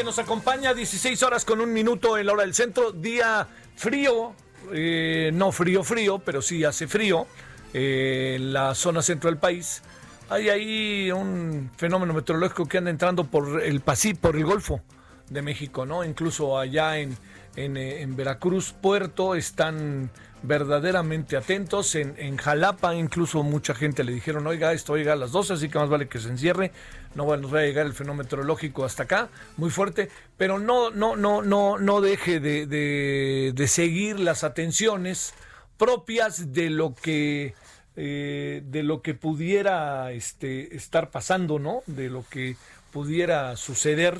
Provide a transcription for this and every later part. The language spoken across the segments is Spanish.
Que nos acompaña 16 horas con un minuto en la hora del centro, día frío, eh, no frío frío, pero sí hace frío eh, en la zona centro del país. Hay ahí un fenómeno meteorológico que anda entrando por el Pacífico, por el Golfo de México, ¿no? Incluso allá en, en, eh, en Veracruz, Puerto, están verdaderamente atentos. En, Jalapa, incluso mucha gente le dijeron, oiga, esto oiga a las 12, así que más vale que se encierre. No bueno, nos va a llegar el fenómeno meteorológico hasta acá, muy fuerte, pero no, no, no, no, no deje de, de, de seguir las atenciones propias de lo que eh, de lo que pudiera este, estar pasando, ¿no? De lo que pudiera suceder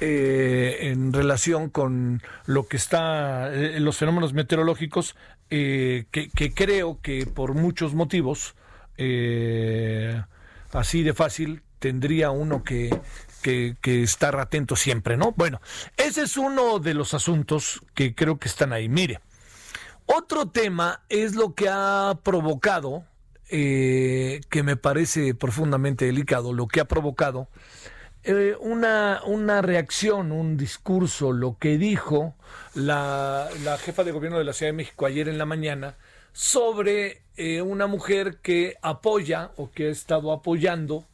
eh, en relación con lo que está, eh, los fenómenos meteorológicos, eh, que, creo que por muchos motivos, eh, así de fácil, tendría uno que, que, que, estar atento siempre, ¿no? Bueno, ese es uno de los asuntos que creo que están ahí. Mire, otro tema es lo que ha provocado, eh, que me parece profundamente delicado, lo que ha provocado eh, una, una reacción, un discurso, lo que dijo la, la, jefa de gobierno de la Ciudad de México ayer en la mañana sobre eh, una mujer que apoya o que ha estado apoyando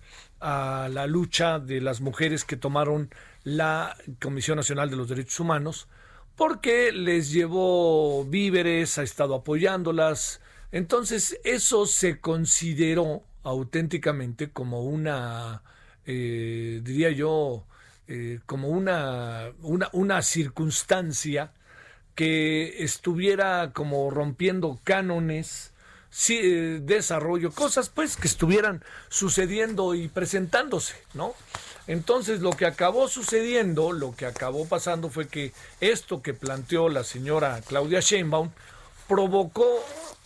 a la lucha de las mujeres que tomaron la Comisión Nacional de los Derechos Humanos porque les llevó víveres, ha estado apoyándolas. Entonces eso se consideró auténticamente como una eh, diría yo, eh, como una, una, una, circunstancia que estuviera como rompiendo cánones, sí, eh, desarrollo, cosas pues que estuvieran sucediendo y presentándose, ¿no? Entonces lo que acabó sucediendo, lo que acabó pasando fue que esto que planteó la señora Claudia Sheinbaum provocó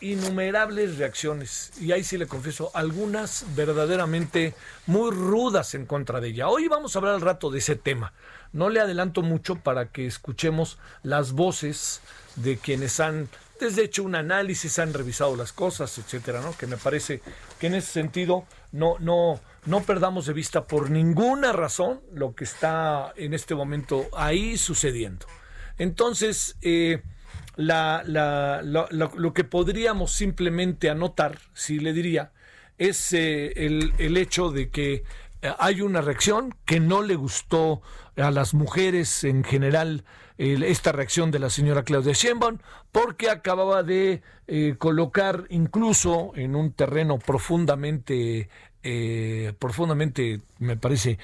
innumerables reacciones y ahí sí le confieso algunas verdaderamente muy rudas en contra de ella. Hoy vamos a hablar al rato de ese tema. No le adelanto mucho para que escuchemos las voces de quienes han desde hecho un análisis, han revisado las cosas, etcétera, ¿no? Que me parece que en ese sentido no no no perdamos de vista por ninguna razón lo que está en este momento ahí sucediendo. Entonces, eh, la, la, lo que podríamos simplemente anotar, si le diría, es eh, el, hecho de que eh, hay una reacción que no le gustó a las mujeres en general eh, esta reacción de la señora Claudia Sheinbaum porque acababa de eh, colocar incluso en un terreno profundamente profundamente me parece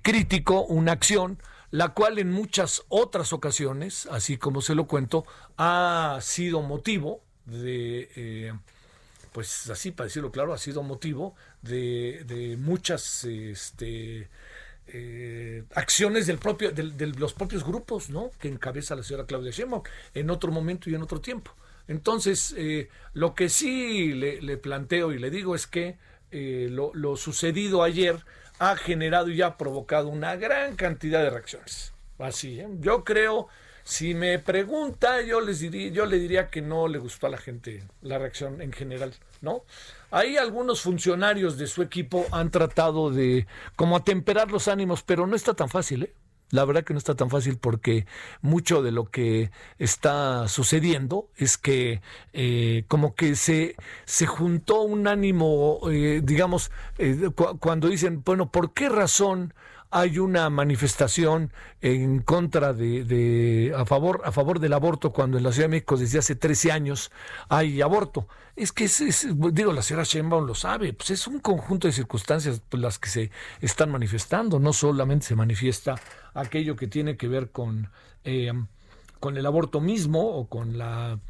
crítico una acción la cual en muchas otras ocasiones, así como se lo cuento, ha sido motivo de, eh, pues así para decirlo claro, ha sido motivo de, de muchas este, eh, acciones del propio, de los propios grupos, ¿no? Que encabeza la señora Claudia Sheinbaum en otro momento y en otro tiempo. Entonces, eh, lo que sí le, planteo y le digo es que lo, sucedido ayer ha generado y ha provocado una gran cantidad de reacciones. Así, ¿eh? yo creo, si me pregunta, yo les diría, yo le diría que no le gustó a la gente la reacción en general, ¿no? Ahí algunos funcionarios de su equipo han tratado de como atemperar los ánimos, pero no está tan fácil, ¿eh? La verdad que no está tan fácil porque mucho de lo que está sucediendo es que eh, como que se, se juntó un ánimo, eh, digamos, eh, cuando dicen, bueno, ¿por qué razón hay una manifestación en contra de, a favor a favor del aborto cuando en la Ciudad de México desde hace 13 años hay aborto. Es que es, digo la señora Sheinbaum lo sabe, pues es un conjunto de circunstancias las que se están manifestando, no solamente se manifiesta aquello que tiene que ver con eh, con el aborto mismo o con la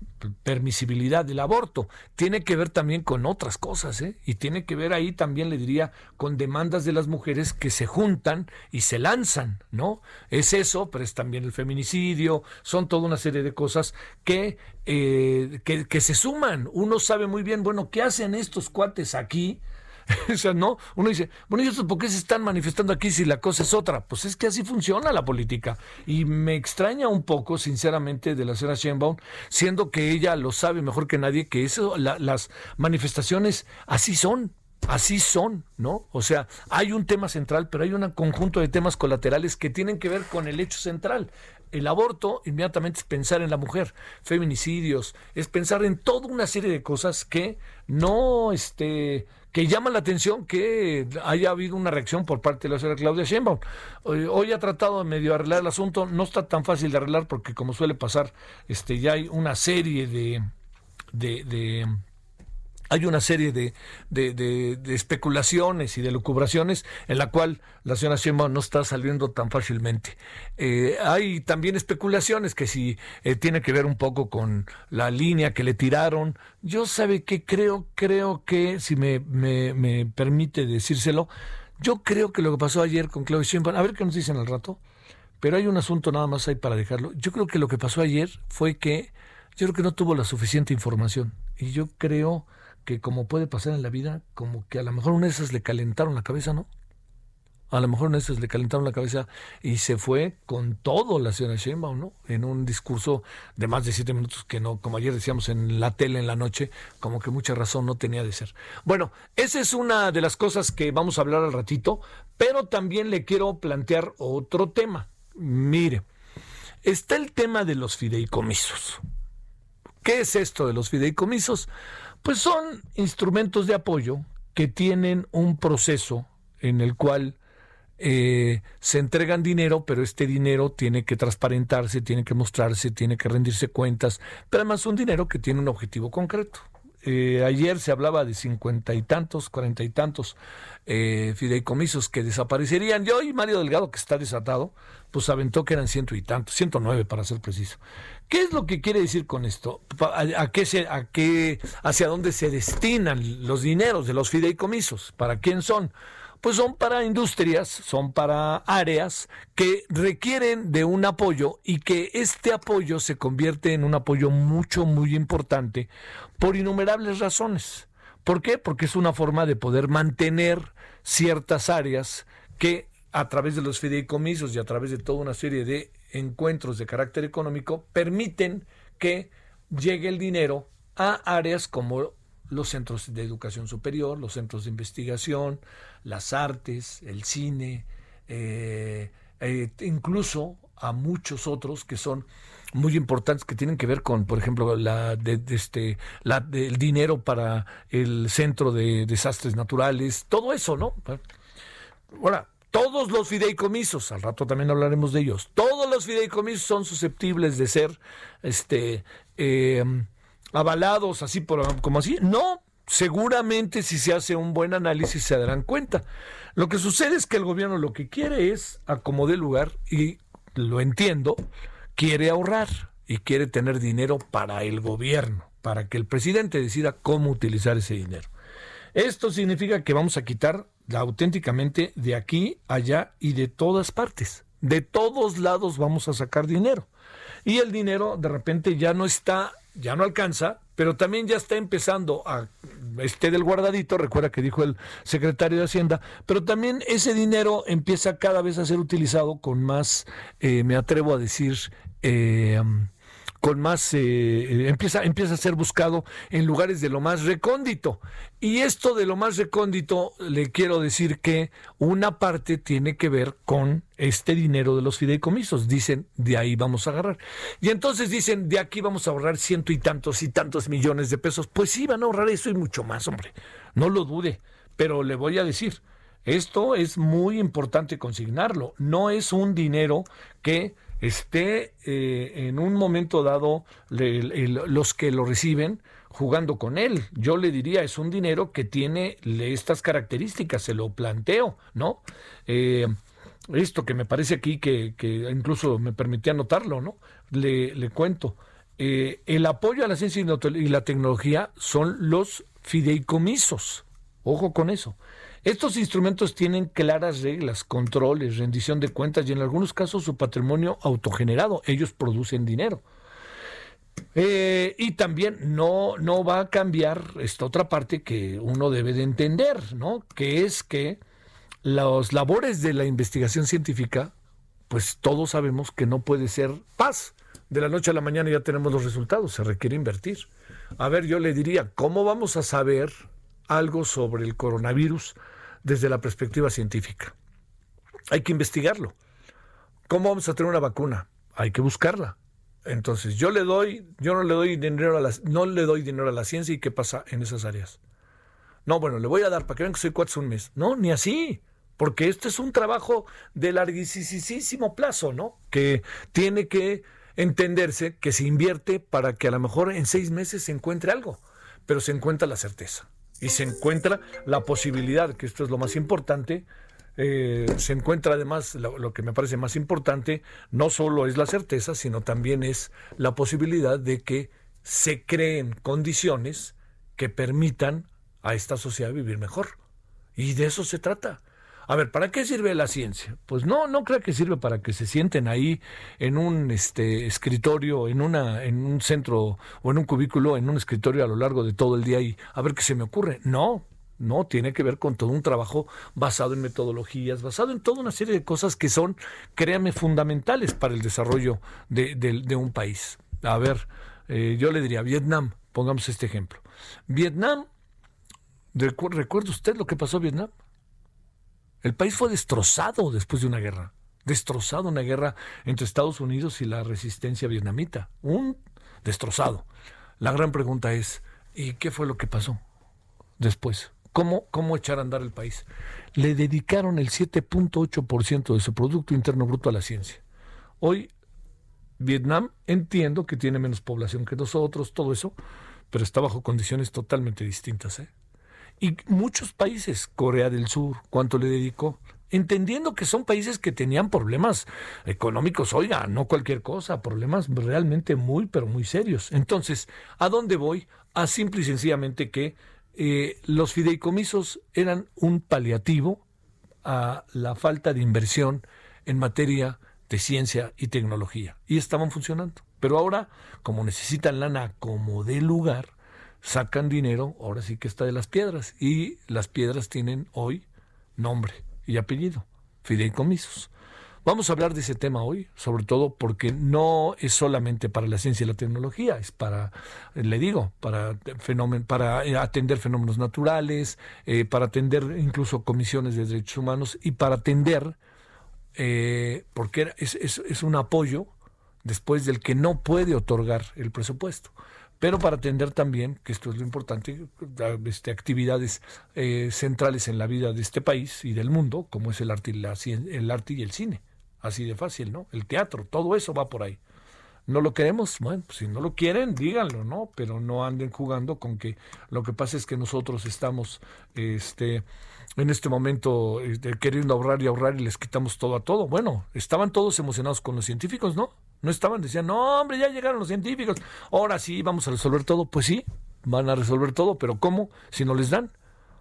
permisibilidad del aborto. Tiene que ver también con otras cosas, ¿eh? Y tiene que ver ahí también, le diría, con demandas de las mujeres que se juntan y se lanzan, ¿no? Es eso, pero es también el feminicidio, son toda una serie de cosas que, eh, que, que se suman. Uno sabe muy bien, bueno, ¿qué hacen estos cuates aquí? o sea, no, uno dice, bueno, ¿y estos por qué se están manifestando aquí si la cosa es otra? Pues es que así funciona la política. Y me extraña un poco, sinceramente, de la señora Sheinbaum, siendo que ella lo sabe mejor que nadie, que eso, las manifestaciones así son. Así son, ¿no? O sea, hay un tema central, pero hay un conjunto de temas colaterales que tienen que ver con el hecho central el aborto inmediatamente es pensar en la mujer, feminicidios, es pensar en toda una serie de cosas que no este que llama la atención que haya habido una reacción por parte de la señora Claudia Sheinbaum. Hoy, ha tratado de medio arreglar el asunto, no está tan fácil de arreglar porque como suele pasar, este ya hay una serie de, de hay una serie de, de, especulaciones y de lucubraciones en la cual la señora Sheinbaum no está saliendo tan fácilmente. Eh, hay también especulaciones que si eh, tiene que ver un poco con la línea que le tiraron. Yo sabe que creo, creo que, si me, me, me permite decírselo, yo creo que lo que pasó ayer con Claudia Sheinbaum, a ver qué nos dicen al rato, pero hay un asunto nada más ahí para dejarlo. Yo creo que lo que pasó ayer fue que yo creo que no tuvo la suficiente información y yo creo que como puede pasar en la vida, como que a lo mejor una de esas le calentaron la cabeza, ¿no? A lo mejor una de esas le calentaron la cabeza y se fue con todo la señora Sheinbaum, ¿no? En un discurso de más de siete minutos que no, como ayer decíamos en la tele en la noche, como que mucha razón no tenía de ser. Bueno, esa es una de las cosas que vamos a hablar al ratito, pero también le quiero plantear otro tema. Mire, está el tema de los fideicomisos. ¿Qué es esto de los fideicomisos? Pues son instrumentos de apoyo que tienen un proceso en el cual eh, se entregan dinero, pero este dinero tiene que transparentarse, tiene que mostrarse, tiene que rendirse cuentas, pero además un dinero que tiene un objetivo concreto. Eh, ayer se hablaba de cincuenta y tantos, cuarenta y tantos eh, fideicomisos que desaparecerían. Y Mario Delgado, que está desatado, pues aventó que eran ciento y tantos, ciento nueve para ser preciso. ¿Qué es lo que quiere decir con esto? ¿A, qué se, a qué, hacia dónde se destinan los dineros de los fideicomisos? ¿Para quién son? Pues son para industrias, son para áreas que requieren de un apoyo y que este apoyo se convierte en un apoyo mucho, muy importante por innumerables razones. ¿Por qué? Porque es una forma de poder mantener ciertas áreas que a través de los fideicomisos y a través de toda una serie de encuentros de carácter económico permiten que llegue el dinero a áreas como los centros de educación superior, los centros de investigación, las artes, el cine, eh, eh, incluso a muchos otros que son muy importantes que tienen que ver con, por ejemplo, la de, este, el dinero para el centro de desastres naturales, todo eso, ¿no? Todos los fideicomisos, al rato también hablaremos de ellos, todos los fideicomisos son susceptibles de ser, este, eh, avalados así por, como así. No, seguramente si se hace un buen análisis se darán cuenta. Lo que sucede es que el gobierno lo que quiere es acomodar lugar y lo entiendo, quiere ahorrar y quiere tener dinero para el gobierno, para que el presidente decida cómo utilizar ese dinero. Esto significa que vamos a quitar auténticamente de aquí, allá y de todas partes. De todos lados vamos a sacar dinero. Y el dinero de repente ya no está, ya no alcanza, pero también ya está empezando a esté del guardadito, recuerda que dijo el secretario de Hacienda, pero también ese dinero empieza cada vez a ser utilizado con más, eh, me atrevo a decir, eh, con más, eh, empieza, empieza a ser buscado en lugares de lo más recóndito. Y esto de lo más recóndito, le quiero decir que una parte tiene que ver con este dinero de los fideicomisos. Dicen, de ahí vamos a agarrar. Y entonces dicen, de aquí vamos a ahorrar ciento y tantos y tantos millones de pesos. Pues sí, van a ahorrar eso y mucho más, hombre. No lo dude. Pero le voy a decir, esto es muy importante consignarlo. No es un dinero que esté eh, en un momento dado los que lo reciben jugando con él. Yo le diría, es un dinero que tiene estas características, se lo planteo, ¿no? Eh, esto que me parece aquí, que, incluso me permitía anotarlo, ¿no? Le, le cuento. Eh, el apoyo a la ciencia y la tecnología son los fideicomisos. Ojo con eso. Estos instrumentos tienen claras reglas, controles, rendición de cuentas y en algunos casos su patrimonio autogenerado. Ellos producen dinero. Eh, y también no, no va a cambiar esta otra parte que uno debe de entender, ¿no? Que es que las labores de la investigación científica, pues todos sabemos que no puede ser paz. De la noche a la mañana ya tenemos los resultados, se requiere invertir. A ver, yo le diría, ¿cómo vamos a saber algo sobre el coronavirus desde la perspectiva científica. Hay que investigarlo. ¿Cómo vamos a tener una vacuna? Hay que buscarla. Entonces, yo le doy, yo no le doy dinero a la, no le doy dinero a la ciencia y qué pasa en esas áreas. No, bueno, le voy a dar para que vean que soy cuatro un mes. No, ni así. Porque esto es un trabajo de larguísimo plazo, ¿no? Que tiene que entenderse que se invierte para que a lo mejor en seis meses se encuentre algo, pero se encuentra la certeza y se encuentra la posibilidad, que esto es lo más importante, eh, se encuentra además lo, que me parece más importante, no solo es la certeza, sino también es la posibilidad de que se creen condiciones que permitan a esta sociedad vivir mejor. Y de eso se trata. A ver, ¿para qué sirve la ciencia? Pues no, no creo que sirve para que se sienten ahí en un este, escritorio, en, una, en un centro o en un cubículo, en un escritorio a lo largo de todo el día y a ver qué se me ocurre. No, no, tiene que ver con todo un trabajo basado en metodologías, basado en toda una serie de cosas que son, créame, fundamentales para el desarrollo de, un país. A ver, eh, yo le diría, Vietnam, pongamos este ejemplo. Vietnam, ¿recuerda usted lo que pasó en Vietnam? El país fue destrozado después de una guerra. Destrozado una guerra entre Estados Unidos y la resistencia vietnamita. Un destrozado. La gran pregunta es, ¿y qué fue lo que pasó después? ¿Cómo, cómo echar a andar el país? Le dedicaron el 7.8% de su Producto Interno Bruto a la ciencia. Hoy, Vietnam entiendo que tiene menos población que nosotros, todo eso, pero está bajo condiciones totalmente distintas. ¿eh? Y muchos países, Corea del Sur, ¿cuánto le dedicó? Entendiendo que son países que tenían problemas económicos, oiga, no cualquier cosa, problemas realmente muy, pero muy serios. Entonces, ¿a dónde voy? A simple y sencillamente que eh, los fideicomisos eran un paliativo a la falta de inversión en materia de ciencia y tecnología. Y estaban funcionando. Pero ahora, como necesitan lana como de lugar, sacan dinero, ahora sí que está de las piedras, y las piedras tienen hoy nombre y apellido, fideicomisos. Vamos a hablar de ese tema hoy, sobre todo porque no es solamente para la ciencia y la tecnología, es para, le digo, para, para eh, atender fenómenos naturales, eh, para atender incluso comisiones de derechos humanos y para atender, eh, porque es, es, es un apoyo después del que no puede otorgar el presupuesto pero para atender también, que esto es lo importante, este, actividades eh, centrales en la vida de este país y del mundo, como es el arte, y el arte y el cine. Así de fácil, ¿no? El teatro, todo eso va por ahí. ¿No lo queremos? Bueno, pues si no lo quieren, díganlo, ¿no? Pero no anden jugando con que lo que pasa es que nosotros estamos este, en este momento este, queriendo ahorrar y ahorrar y les quitamos todo a todo. Bueno, estaban todos emocionados con los científicos, ¿no? No estaban, decían, no, hombre, ya llegaron los científicos, ahora sí vamos a resolver todo. Pues sí, van a resolver todo, pero ¿cómo? Si no les dan.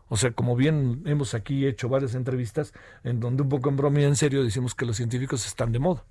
O sea, como bien hemos aquí hecho varias entrevistas en donde un poco en broma y en serio decimos que los científicos están de moda.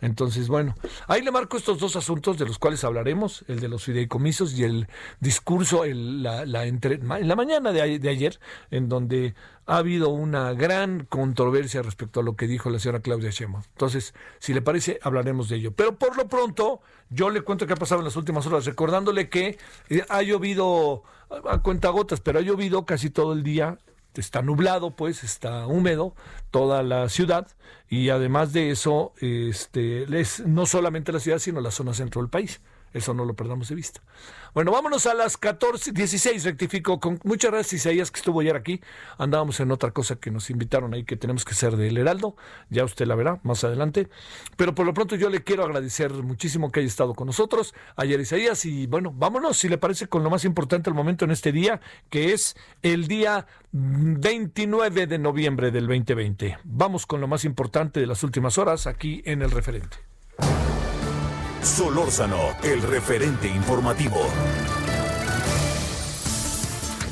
Entonces, bueno, ahí le marco estos dos asuntos de los cuales hablaremos, el de los fideicomisos y el discurso en la, entre, en la mañana de, de, ayer, en donde ha habido una gran controversia respecto a lo que dijo la señora Claudia Sheinbaum. Entonces, si le parece, hablaremos de ello. Pero por lo pronto, yo le cuento qué ha pasado en las últimas horas, recordándole que eh, ha llovido a cuentagotas, pero ha llovido casi todo el día está nublado, pues está húmedo toda la ciudad y además de eso, este, es no solamente la ciudad, sino la zona centro del país. Eso no lo perdamos de vista. Bueno, vámonos a las 14, 16, rectifico. Con muchas gracias, Isaías, que estuvo ayer aquí. Andábamos en otra cosa que nos invitaron ahí, que tenemos que ser del Heraldo. Ya usted la verá más adelante. Pero por lo pronto yo le quiero agradecer muchísimo que haya estado con nosotros ayer, Isaías. Y bueno, vámonos, si le parece, con lo más importante al momento en este día, que es el día 29 de noviembre del 2020. Vamos con lo más importante de las últimas horas aquí en el referente. Solórzano, el referente informativo.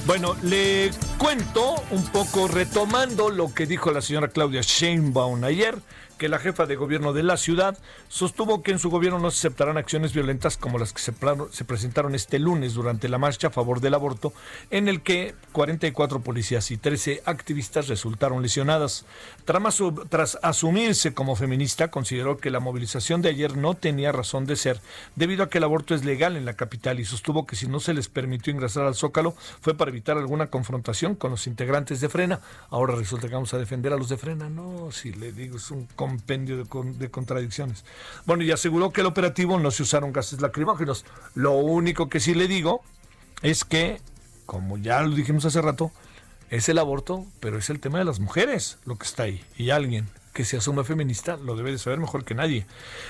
Bueno, le cuento un poco retomando lo que dijo la señora Claudia Sheinbaum ayer que la jefa de gobierno de la ciudad sostuvo que en su gobierno no se aceptarán acciones violentas como las que se, se, presentaron este lunes durante la marcha a favor del aborto, en el que 44 policías y 13 activistas resultaron lesionadas. Tras, asumirse como feminista, consideró que la movilización de ayer no tenía razón de ser, debido a que el aborto es legal en la capital y sostuvo que si no se les permitió ingresar al Zócalo fue para evitar alguna confrontación con los integrantes de Frena. Ahora resulta que vamos a defender a los de Frena. No, si le digo, es un compendio de, contradicciones. Bueno, y aseguró que el operativo no se usaron gases lacrimógenos. Lo único que sí le digo es que, como ya lo dijimos hace rato, es el aborto, pero es el tema de las mujeres lo que está ahí. Y alguien que se asume feminista lo debe de saber mejor que nadie.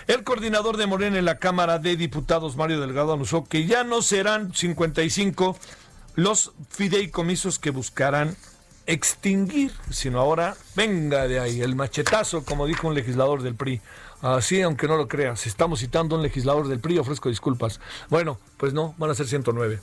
El coordinador de Morena en la Cámara de Diputados, Mario Delgado, anunció que ya no serán 55 los fideicomisos que buscarán extinguir, sino ahora venga de ahí el machetazo, como dijo un legislador del PRI. Así, aunque no lo creas, estamos citando a un legislador del PRI, ofrezco disculpas. Bueno, pues no, van a ser 109.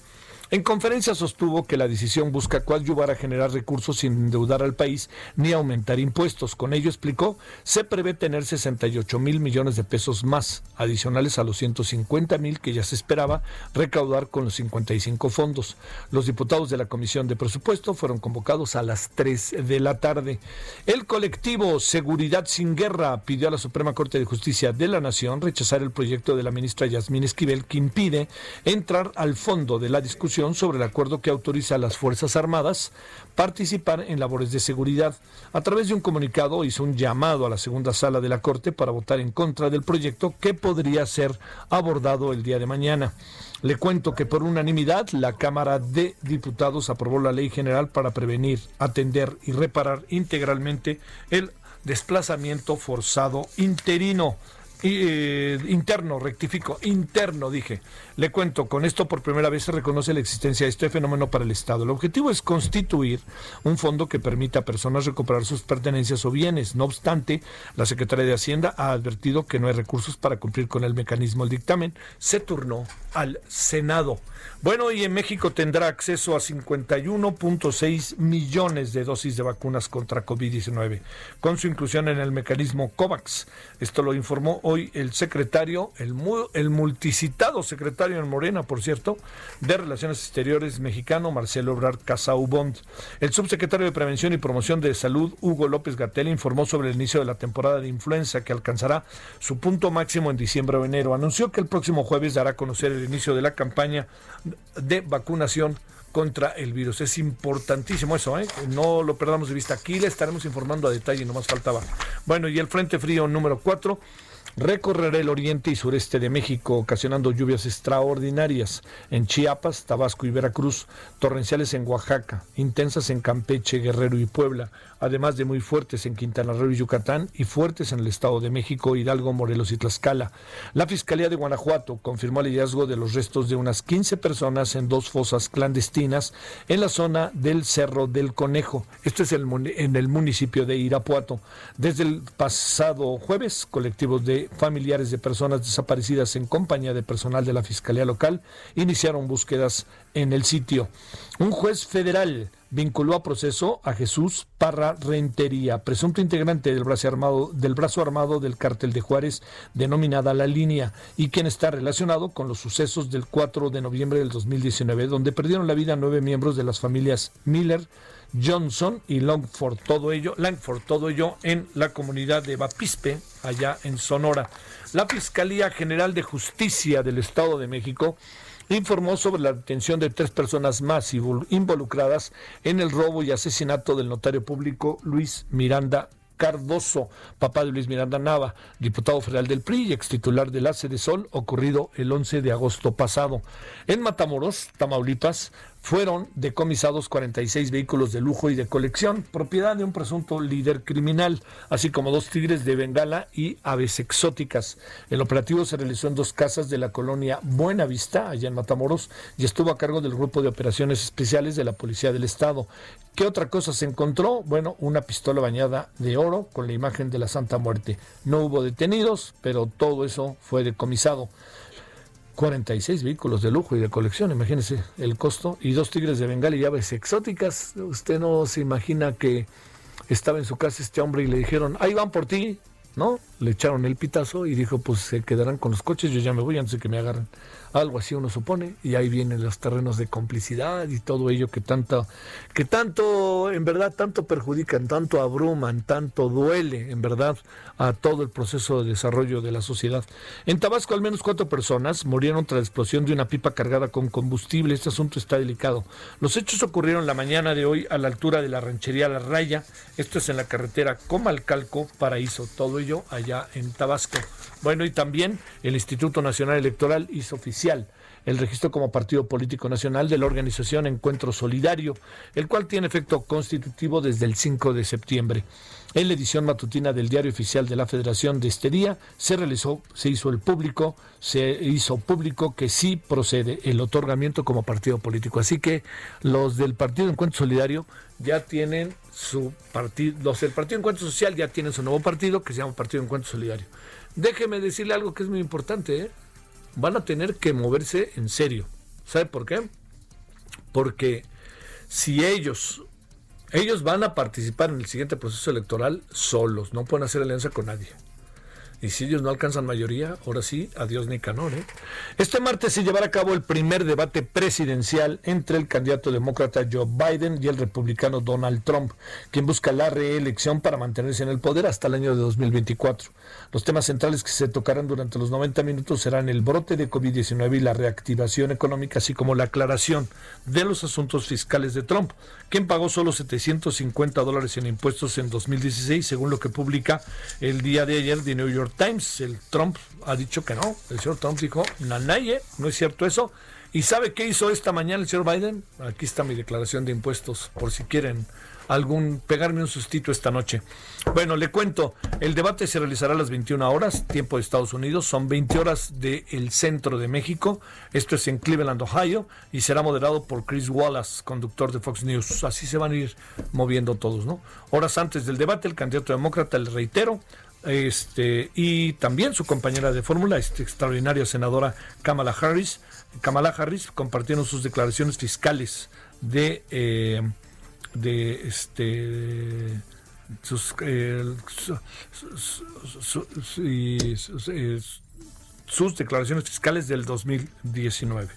En conferencia sostuvo que la decisión busca coadyuvar a generar recursos sin endeudar al país ni aumentar impuestos. Con ello explicó, se prevé tener 68 mil millones de pesos más, adicionales a los 150 mil que ya se esperaba recaudar con los 55 fondos. Los diputados de la Comisión de Presupuesto fueron convocados a las 3 de la tarde. El colectivo Seguridad sin Guerra pidió a la Suprema Corte de Justicia de la Nación rechazar el proyecto de la ministra Yasmín Esquivel que impide entrar al fondo de la discusión sobre el acuerdo que autoriza a las Fuerzas Armadas participar en labores de seguridad. A través de un comunicado hizo un llamado a la segunda sala de la Corte para votar en contra del proyecto que podría ser abordado el día de mañana. Le cuento que por unanimidad la Cámara de Diputados aprobó la Ley General para prevenir, atender y reparar integralmente el desplazamiento forzado interino. Eh, interno, rectifico, interno, dije. Le cuento, con esto por primera vez se reconoce la existencia de este fenómeno para el Estado. El objetivo es constituir un fondo que permita a personas recuperar sus pertenencias o bienes. No obstante, la Secretaría de Hacienda ha advertido que no hay recursos para cumplir con el mecanismo. El dictamen se turnó al Senado. Bueno, y en México tendrá acceso a 51.6 millones de dosis de vacunas contra COVID-19, con su inclusión en el mecanismo COVAX. Esto lo informó hoy el secretario, el, el multicitado secretario en Morena, por cierto, de Relaciones Exteriores mexicano, Marcelo Obrar Casaubond. El subsecretario de Prevención y Promoción de Salud, Hugo López Gatel, informó sobre el inicio de la temporada de influenza que alcanzará su punto máximo en diciembre o enero. Anunció que el próximo jueves dará a conocer el inicio de la campaña de vacunación contra el virus. Es importantísimo eso, ¿eh? no lo perdamos de vista. Aquí le estaremos informando a detalle, no más faltaba. Bueno, y el Frente Frío número 4 recorrerá el oriente y sureste de México, ocasionando lluvias extraordinarias en Chiapas, Tabasco y Veracruz, torrenciales en Oaxaca, intensas en Campeche, Guerrero y Puebla, además de muy fuertes en Quintana Roo y Yucatán y fuertes en el Estado de México, Hidalgo, Morelos y Tlaxcala. La Fiscalía de Guanajuato confirmó el hallazgo de los restos de unas 15 personas en dos fosas clandestinas en la zona del Cerro del Conejo. Esto es en el municipio de Irapuato. Desde el pasado jueves, colectivos de familiares de personas desaparecidas en compañía de personal de la Fiscalía local iniciaron búsquedas en el sitio. Un juez federal vinculó a proceso a Jesús Parra Rentería, presunto integrante del brazo armado del, brazo armado del cártel de Juárez, denominada La Línea, y quien está relacionado con los sucesos del 4 de noviembre del 2019, donde perdieron la vida nueve miembros de las familias Miller, Johnson y Longford, todo ello, Langford, todo ello en la comunidad de Bapispe, allá en Sonora. La Fiscalía General de Justicia del Estado de México informó sobre la detención de tres personas más involucradas en el robo y asesinato del notario público Luis Miranda Cardoso, papá de Luis Miranda Nava, diputado federal del PRI y ex titular del ACE de Sol, ocurrido el 11 de agosto pasado. En Matamoros, Tamaulipas, fueron decomisados 46 vehículos de lujo y de colección, propiedad de un presunto líder criminal, así como dos tigres de Bengala y aves exóticas. El operativo se realizó en dos casas de la colonia Buena Vista, allá en Matamoros, y estuvo a cargo del Grupo de Operaciones Especiales de la Policía del Estado. ¿Qué otra cosa se encontró? Bueno, una pistola bañada de oro con la imagen de la Santa Muerte. No hubo detenidos, pero todo eso fue decomisado. 46 vehículos de lujo y de colección, imagínense el costo, y dos tigres de Bengala y llaves exóticas. Usted no se imagina que estaba en su casa este hombre y le dijeron, ahí van por ti, ¿no? Le echaron el pitazo y dijo, pues se quedarán con los coches, yo ya me voy antes de que me agarren. Algo así uno supone, y ahí vienen los terrenos de complicidad y todo ello que tanto, que tanto, en verdad, tanto perjudican, tanto abruman, tanto duele, en verdad, a todo el proceso de desarrollo de la sociedad. En Tabasco, al menos cuatro personas murieron tras la explosión de una pipa cargada con combustible. Este asunto está delicado. Los hechos ocurrieron la mañana de hoy a la altura de la ranchería La Raya. Esto es en la carretera Comalcalco, Paraíso. Todo ello allá en Tabasco. Bueno, y también el Instituto Nacional Electoral hizo oficial el registro como partido político nacional de la organización Encuentro Solidario, el cual tiene efecto constitutivo desde el 5 de septiembre. En la edición matutina del Diario Oficial de la Federación de este día se realizó, se hizo el público, se hizo público que sí procede el otorgamiento como partido político. Así que los del Partido Encuentro Solidario ya tienen su partido, los del Partido Encuentro Social ya tienen su nuevo partido que se llama Partido Encuentro Solidario. Déjeme decirle algo que es muy importante, ¿eh? van a tener que moverse en serio. ¿Sabe por qué? Porque si ellos, ellos van a participar en el siguiente proceso electoral solos, no pueden hacer alianza con nadie. Y si ellos no alcanzan mayoría, ahora sí, adiós Nicanor. ¿eh? Este martes se llevará a cabo el primer debate presidencial entre el candidato demócrata Joe Biden y el republicano Donald Trump, quien busca la reelección para mantenerse en el poder hasta el año de 2024. Los temas centrales que se tocarán durante los 90 minutos serán el brote de COVID-19 y la reactivación económica, así como la aclaración de los asuntos fiscales de Trump, quien pagó solo 750 dólares en impuestos en 2016, según lo que publica el día de ayer de New York Times. El Trump ha dicho que no. El señor Trump dijo, nanaye, no es cierto eso. ¿Y sabe qué hizo esta mañana el señor Biden? Aquí está mi declaración de impuestos, por si quieren algún pegarme un sustito esta noche. Bueno, le cuento, el debate se realizará a las 21 horas, tiempo de Estados Unidos, son 20 horas del centro de México, esto es en Cleveland, Ohio, y será moderado por Chris Wallace, conductor de Fox News. Así se van a ir moviendo todos, ¿no? Horas antes del debate, el candidato demócrata, le reitero, este, y también su compañera de fórmula, esta extraordinaria senadora Kamala Harris, Kamala Harris compartieron sus declaraciones fiscales de, eh, de este sus, eh, sus declaraciones fiscales del 2019.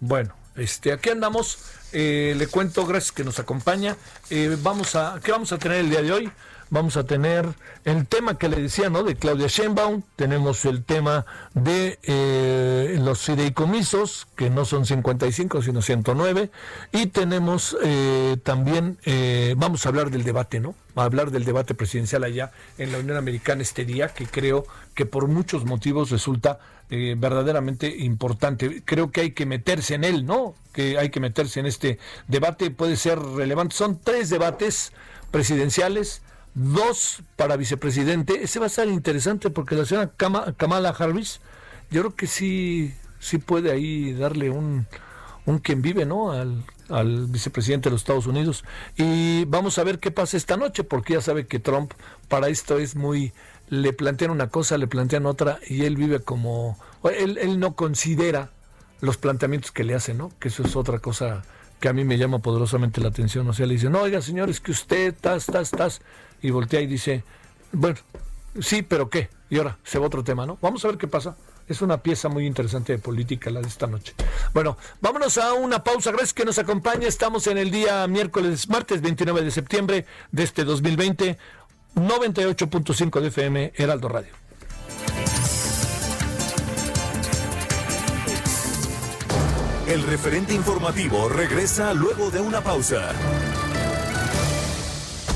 Bueno, este, aquí andamos. Eh, le cuento, gracias que nos acompaña. ¿qué vamos a tener el día de hoy? Vamos a tener el tema que le decía, ¿no? De Claudia Sheinbaum, tenemos el tema de eh, los fideicomisos, que no son 55, sino 109, y tenemos eh, también, eh, vamos a hablar del debate, ¿no? A hablar del debate presidencial allá en la Unión Americana este día, que creo que por muchos motivos resulta verdaderamente importante. Creo que hay que meterse en él, ¿no? Que hay que meterse en este debate, puede ser relevante. Son tres debates presidenciales dos para vicepresidente. Ese va a ser interesante porque la señora Kamala Harris, yo creo que sí, sí puede ahí darle un, un quien vive, ¿no? Al, al vicepresidente de los Estados Unidos. Y vamos a ver qué pasa esta noche, porque ya sabe que Trump para esto es muy, le plantean una cosa, le plantean otra, y él vive como, él, él no considera los planteamientos que le hacen, ¿no? Que eso es otra cosa que a mí me llama poderosamente la atención. O sea, le dicen, no, oiga, señor, es que usted, estás, estás, estás. Y voltea y dice, bueno, sí, pero ¿qué? Y ahora se va otro tema, ¿no? Vamos a ver qué pasa. Es una pieza muy interesante de política la de esta noche. Bueno, vámonos a una pausa. Gracias que nos acompañe. Estamos en el día miércoles, martes 29 de septiembre de este 2020. 98.5 de FM, Heraldo Radio. El referente informativo regresa luego de una pausa.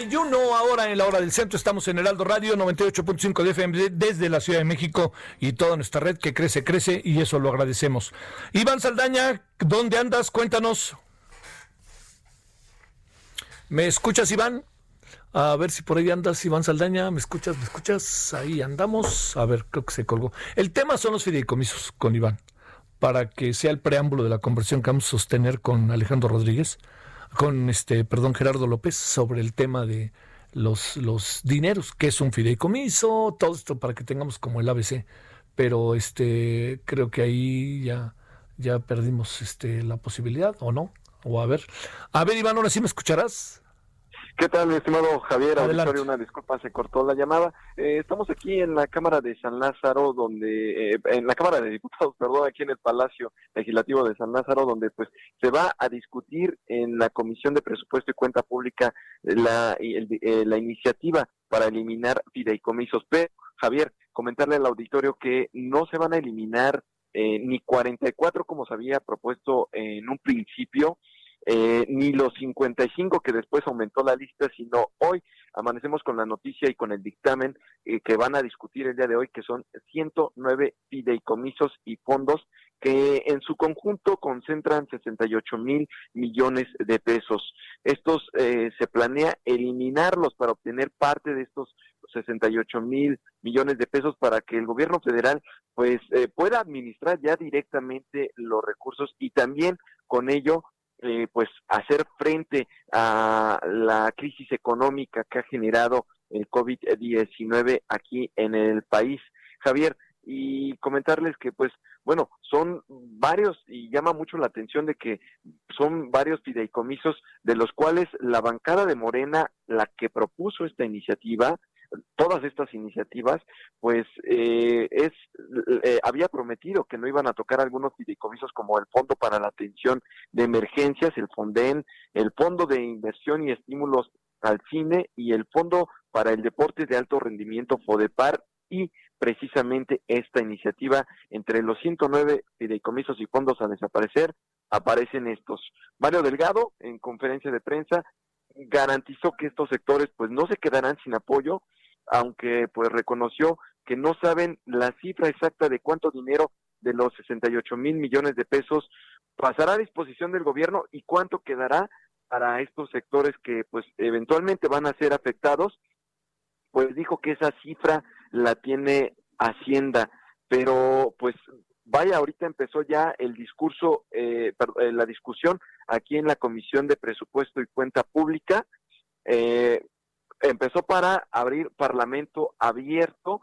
31 ahora en la hora del centro. Estamos en Heraldo Radio 98.5 de FM desde la Ciudad de México y toda nuestra red que crece, crece y eso lo agradecemos. Iván Saldaña, ¿dónde andas? Cuéntanos. ¿Me escuchas, Iván? A ver si por ahí andas, Iván Saldaña. ¿Me escuchas? ¿Me escuchas? Ahí andamos. A ver, creo que se colgó. El tema son los fideicomisos con Iván, para que sea el preámbulo de la conversión que vamos a sostener con Alejandro Rodríguez con este, perdón, Gerardo López sobre el tema de los, los dineros, que es un fideicomiso, todo esto para que tengamos como el ABC. Pero este, creo que ahí ya, ya perdimos este, la posibilidad, ¿o no? O a ver. A ver, Iván, ahora sí me escucharás. ¿Qué tal, mi estimado Javier? Auditorio, una disculpa, se cortó la llamada. Eh, estamos aquí en la Cámara de San Lázaro, donde, eh, en la Cámara de Diputados, perdón, aquí en el Palacio Legislativo de San Lázaro, donde pues se va a discutir en la Comisión de Presupuesto y Cuenta Pública la, eh, la iniciativa para eliminar fideicomisos. Pero, Javier, comentarle al auditorio que no se van a eliminar ni 44 como se había propuesto en un principio, eh, ni los 55 que después aumentó la lista, sino hoy amanecemos con la noticia y con el dictamen eh, que van a discutir el día de hoy, que son 109 fideicomisos y fondos que en su conjunto concentran 68 mil millones de pesos. Estos eh, se planea eliminarlos para obtener parte de estos 68 mil millones de pesos para que el gobierno federal pues pueda administrar ya directamente los recursos y también con ello eh, pues hacer frente a la crisis económica que ha generado el COVID-19 aquí en el país. Javier, y comentarles que pues bueno, son varios y llama mucho la atención de que son varios fideicomisos de los cuales la bancada de Morena, la que propuso esta iniciativa, todas estas iniciativas, pues eh, es eh, había prometido que no iban a tocar algunos fideicomisos como el Fondo para la Atención de Emergencias, el FONDEN, el Fondo de Inversión y Estímulos al Cine y el Fondo para el Deporte de Alto Rendimiento FODEPAR y precisamente esta iniciativa entre los 109 fideicomisos y fondos a desaparecer aparecen estos. Mario Delgado en conferencia de prensa garantizó que estos sectores pues no se quedarán sin apoyo aunque pues reconoció que no saben la cifra exacta de cuánto dinero de los 68 mil millones de pesos pasará a disposición del gobierno y cuánto quedará para estos sectores que pues eventualmente van a ser afectados, pues dijo que esa cifra la tiene Hacienda, pero pues vaya, ahorita empezó ya el discurso, eh, eh, la discusión aquí en la Comisión de Presupuesto y Cuenta Pública. Eh, empezó para abrir parlamento abierto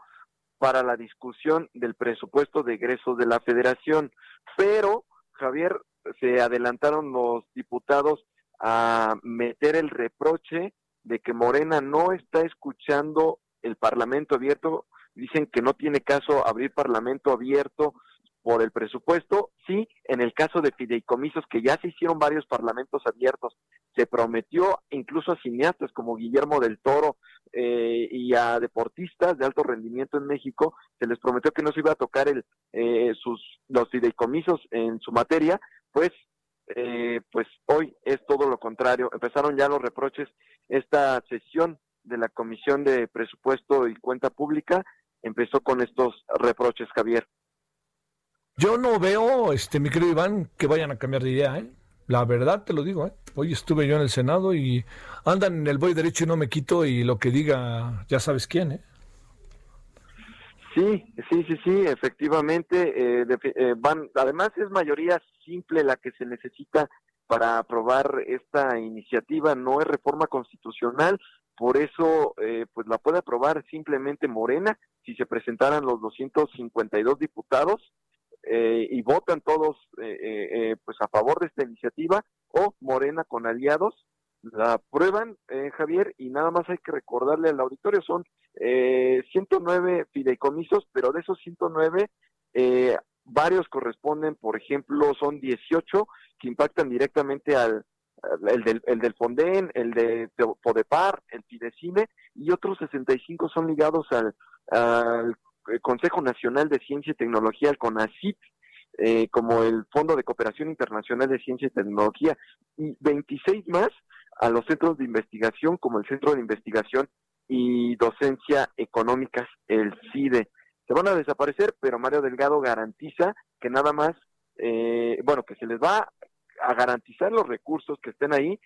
para la discusión del presupuesto de egresos de la federación. Pero, Javier, se adelantaron los diputados a meter el reproche de que Morena no está escuchando el parlamento abierto. Dicen que no tiene caso abrir parlamento abierto por el presupuesto, sí, en el caso de fideicomisos, que ya se hicieron varios parlamentos abiertos, se prometió incluso a cineastas como Guillermo del Toro eh, y a deportistas de alto rendimiento en México, se les prometió que no se iba a tocar el, eh, sus, los fideicomisos en su materia, pues eh, pues hoy es todo lo contrario. Empezaron ya los reproches. Esta sesión de la Comisión de Presupuesto y Cuenta Pública empezó con estos reproches, Javier. Yo no veo, este, mi querido Iván, que vayan a cambiar de idea, ¿eh? La verdad te lo digo, ¿eh? Hoy estuve yo en el Senado y andan en el voy derecho y no me quito y lo que diga, ya sabes quién, ¿eh? Sí, sí, sí, sí, efectivamente. Eh, eh, van, además es mayoría simple la que se necesita para aprobar esta iniciativa, no es reforma constitucional, por eso eh, pues la puede aprobar simplemente Morena si se presentaran los 252 diputados eh, y votan todos eh, eh, pues a favor de esta iniciativa o Morena con aliados la aprueban, Javier, y nada más hay que recordarle al auditorio, son 109 fideicomisos, pero de esos 109, varios corresponden, por ejemplo, son 18 que impactan directamente al, el del, el del Fonden, el de Podepar, el Fidecine, y otros 65 son ligados al, al Consejo Nacional de Ciencia y Tecnología, el CONACYT, eh, como el Fondo de Cooperación Internacional de Ciencia y Tecnología, y 26 más a los centros de investigación, como el Centro de Investigación y Docencia Económicas, el CIDE. Se van a desaparecer, pero Mario Delgado garantiza que nada más, eh, bueno, que se les va a garantizar los recursos que estén ahí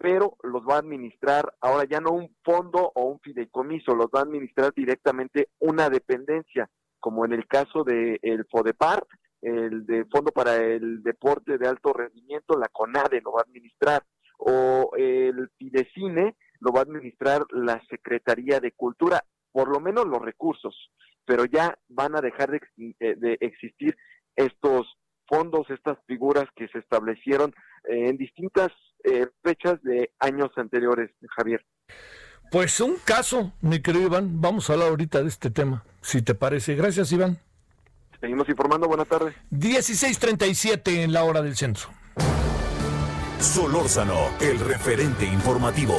pero los va a administrar ahora ya no un fondo o un fideicomiso, los va a administrar directamente una dependencia, como en el caso del el FODEPAR, el de Fondo para el Deporte de Alto Rendimiento, la CONADE lo va a administrar, o el Fidecine lo va a administrar la Secretaría de Cultura, por lo menos los recursos, pero ya van a dejar de, eh, de existir estos fondos, estas figuras que se establecieron en distintas eh, fechas de años anteriores, Javier. Pues un caso, mi querido Iván. Vamos a hablar ahorita de este tema, si te parece. Gracias, Iván. Seguimos informando. Buenas tardes. 16:37 en la hora del centro. Solórzano, el referente informativo.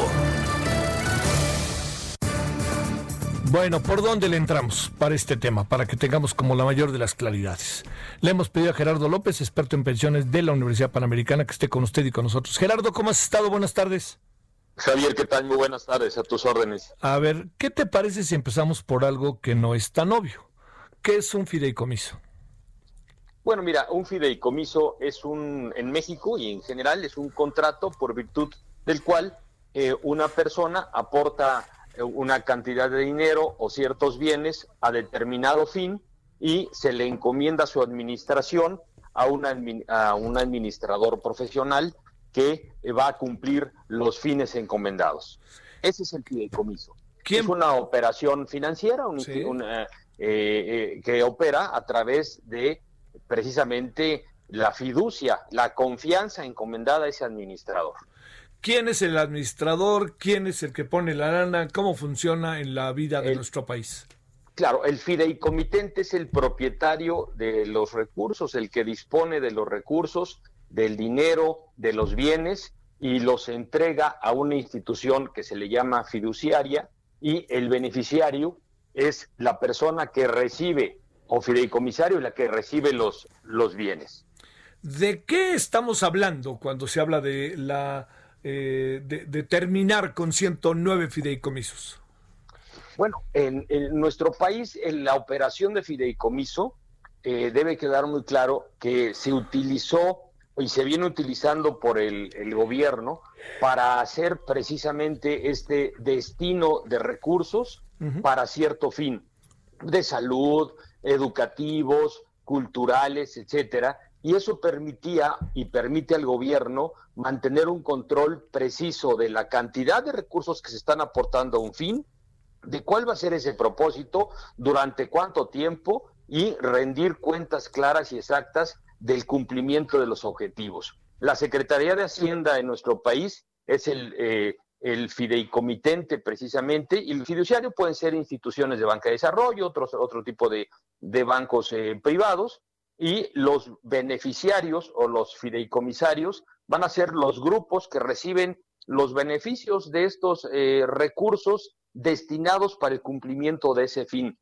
Bueno, ¿por dónde le entramos para este tema? Para que tengamos como la mayor de las claridades. Le hemos pedido a Gerardo López, experto en pensiones de la Universidad Panamericana, que esté con usted y con nosotros. Gerardo, ¿cómo has estado? Buenas tardes. Javier, ¿qué tal? Muy buenas tardes, a tus órdenes. A ver, ¿qué te parece si empezamos por algo que no es tan obvio? ¿Qué es un fideicomiso? Bueno, mira, un fideicomiso es un, en México y en general, es un contrato por virtud del cual eh, una persona aporta una cantidad de dinero o ciertos bienes a determinado fin y se le encomienda su administración a, a un administrador profesional que va a cumplir los fines encomendados. Ese es el fideicomiso. Es una operación financiera eh, eh, que opera a través de precisamente la fiducia, la confianza encomendada a ese administrador. ¿Quién es el administrador? ¿Quién es el que pone la lana? ¿Cómo funciona en la vida de nuestro país? Claro, el fideicomitente es el propietario de los recursos, el que dispone de los recursos, del dinero, de los bienes y los entrega a una institución que se le llama fiduciaria y el beneficiario es la persona que recibe o fideicomisario la que recibe los, los bienes. ¿De qué estamos hablando cuando se habla de la eh, de, terminar con 109 fideicomisos? Bueno, en, nuestro país, en la operación de fideicomiso, eh, debe quedar muy claro que se utilizó y se viene utilizando por el, gobierno para hacer precisamente este destino de recursos para cierto fin, de salud, educativos, culturales, etcétera, y eso permitía y permite al gobierno mantener un control preciso de la cantidad de recursos que se están aportando a un fin, de cuál va a ser ese propósito, durante cuánto tiempo y rendir cuentas claras y exactas del cumplimiento de los objetivos. La Secretaría de Hacienda en nuestro país es el, eh, fideicomitente precisamente, y el fiduciario pueden ser instituciones de banca de desarrollo, otros, otro tipo de, de bancos eh, privados, y los beneficiarios o los fideicomisarios van a ser los grupos que reciben los beneficios de estos eh, recursos destinados para el cumplimiento de ese fin.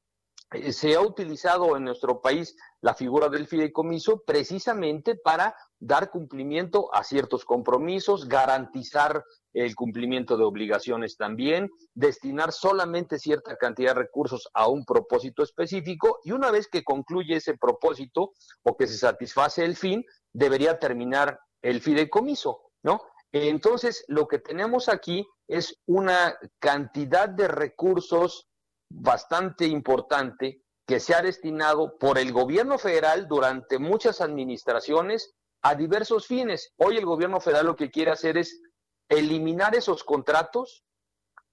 Eh, se ha utilizado en nuestro país la figura del fideicomiso precisamente para dar cumplimiento a ciertos compromisos, garantizar el cumplimiento de obligaciones también, destinar solamente cierta cantidad de recursos a un propósito específico y una vez que concluye ese propósito o que se satisface el fin, debería terminar el fideicomiso, ¿no? Entonces, lo que tenemos aquí es una cantidad de recursos bastante importante que se ha destinado por el gobierno federal durante muchas administraciones a diversos fines. Hoy el gobierno federal lo que quiere hacer es eliminar esos contratos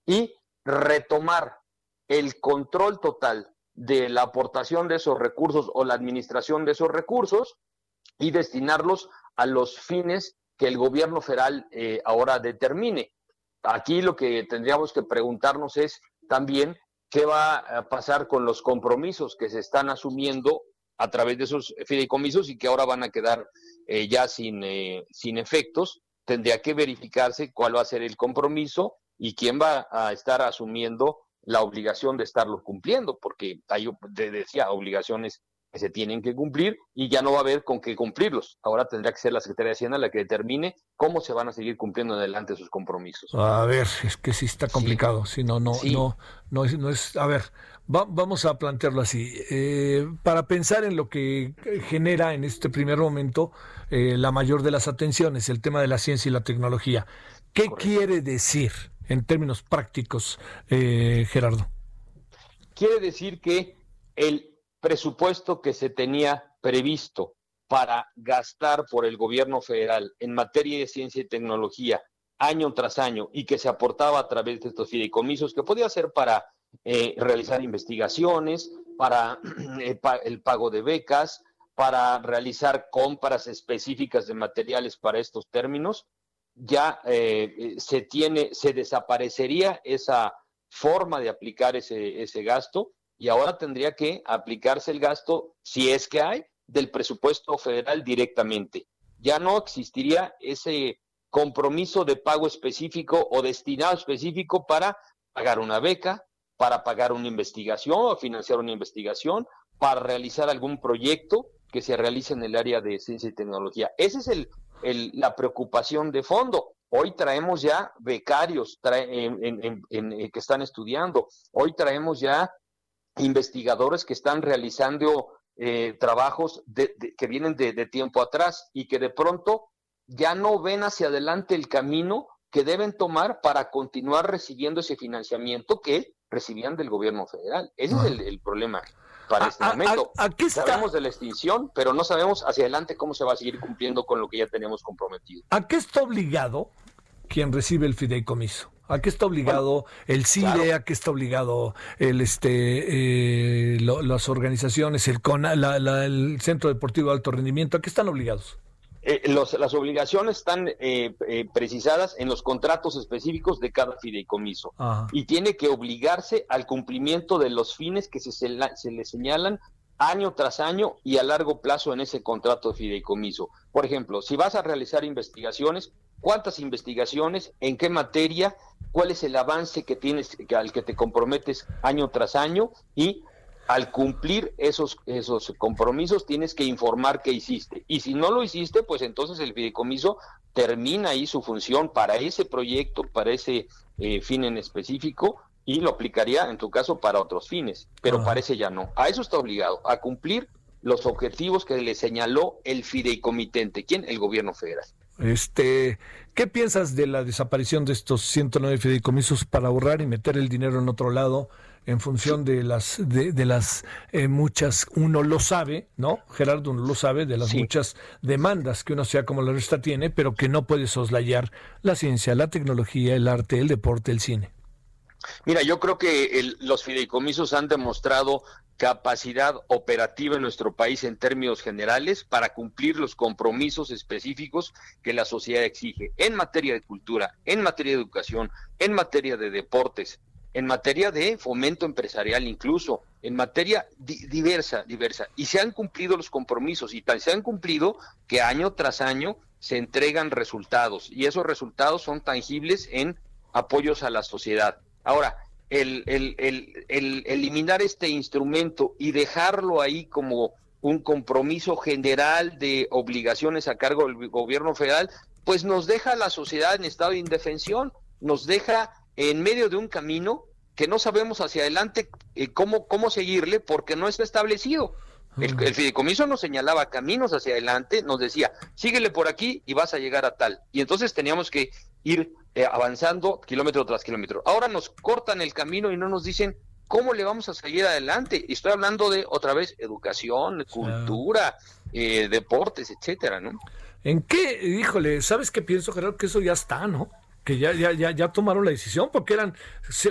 y retomar el control total de la aportación de esos recursos o la administración de esos recursos y destinarlos a los fines que el gobierno federal eh, ahora determine. Aquí lo que tendríamos que preguntarnos es también qué va a pasar con los compromisos que se están asumiendo a través de esos fideicomisos y que ahora van a quedar eh, ya sin, eh, sin efectos. Tendría que verificarse cuál va a ser el compromiso y quién va a estar asumiendo la obligación de estarlo cumpliendo, porque hay, decía, obligaciones se tienen que cumplir y ya no va a haber con qué cumplirlos. Ahora tendrá que ser la Secretaría de Hacienda la que determine cómo se van a seguir cumpliendo adelante sus compromisos. A ver, es que sí está complicado. Si no, no, no, no es, no es. A ver, vamos a plantearlo así. Eh, para pensar en lo que genera en este primer momento eh, la mayor de las atenciones, el tema de la ciencia y la tecnología. ¿Qué quiere decir en términos prácticos, eh, Gerardo? Quiere decir que el presupuesto que se tenía previsto para gastar por el gobierno federal en materia de ciencia y tecnología año tras año y que se aportaba a través de estos fideicomisos, que podía ser para eh, realizar investigaciones, para eh, el pago de becas, para realizar compras específicas de materiales para estos términos, ya eh, se tiene, se desaparecería esa forma de aplicar ese, ese gasto y ahora tendría que aplicarse el gasto, si es que hay, del presupuesto federal directamente. Ya no existiría ese compromiso de pago específico o destinado específico para pagar una beca, para pagar una investigación o financiar una investigación, para realizar algún proyecto que se realice en el área de ciencia y tecnología. Esa es el, la preocupación de fondo. Hoy traemos ya becarios que están estudiando. Hoy traemos ya investigadores que están realizando eh, trabajos que vienen de, tiempo atrás y que de pronto ya no ven hacia adelante el camino que deben tomar para continuar recibiendo ese financiamiento que recibían del gobierno federal. Ese es el, problema para este momento. aquí Sabemos de la extinción, pero no sabemos hacia adelante cómo se va a seguir cumpliendo con lo que ya tenemos comprometido. ¿A qué está obligado quien recibe el fideicomiso? ¿A qué está obligado el CIDE? ¿A qué está obligado el este eh, las organizaciones, el CONA, el Centro Deportivo de Alto Rendimiento? ¿A qué están obligados? Eh, las obligaciones están eh, precisadas en los contratos específicos de cada fideicomiso y tiene que obligarse al cumplimiento de los fines que se, se, le señalan año tras año y a largo plazo en ese contrato de fideicomiso. Por ejemplo, si vas a realizar investigaciones, ¿cuántas investigaciones? ¿En qué materia? ¿Cuál es el avance que tienes, al que te comprometes año tras año? Y al cumplir esos, esos compromisos tienes que informar qué hiciste. Y si no lo hiciste, pues entonces el fideicomiso termina ahí su función para ese proyecto, para ese eh, fin en específico, y lo aplicaría en tu caso para otros fines, pero parece ya no. A eso está obligado, a cumplir los objetivos que le señaló el fideicomitente. ¿Quién? El gobierno federal. Este, ¿qué piensas de la desaparición de estos 109 fideicomisos para ahorrar y meter el dinero en otro lado? en función de las de, las eh, muchas uno lo sabe, ¿no? Gerardo uno lo sabe de las muchas demandas que una sea como la nuestra tiene, pero que no puede soslayar la ciencia, la tecnología, el arte, el deporte, el cine. Mira, yo creo que los fideicomisos han demostrado capacidad operativa en nuestro país en términos generales para cumplir los compromisos específicos que la sociedad exige en materia de cultura, en materia de educación, en materia de deportes, en materia de fomento empresarial incluso, en materia diversa, diversa. Y se han cumplido los compromisos y tal se han cumplido que año tras año se entregan resultados y esos resultados son tangibles en apoyos a la sociedad. Ahora, el, el, eliminar este instrumento y dejarlo ahí como un compromiso general de obligaciones a cargo del gobierno federal, pues nos deja a la sociedad en estado de indefensión, nos deja en medio de un camino que no sabemos hacia adelante eh, cómo, cómo seguirle porque no está establecido. El, el, fideicomiso nos señalaba caminos hacia adelante, nos decía, síguele por aquí y vas a llegar a tal. Y entonces teníamos que ir eh, avanzando kilómetro tras kilómetro. Ahora nos cortan el camino y no nos dicen cómo le vamos a seguir adelante. Y estoy hablando de, otra vez, educación, cultura, eh, deportes, etcétera, ¿no? ¿En qué? Híjole, ¿sabes qué pienso, Gerardo? Que eso ya está, ¿no? que ya, ya, ya, ya tomaron la decisión porque eran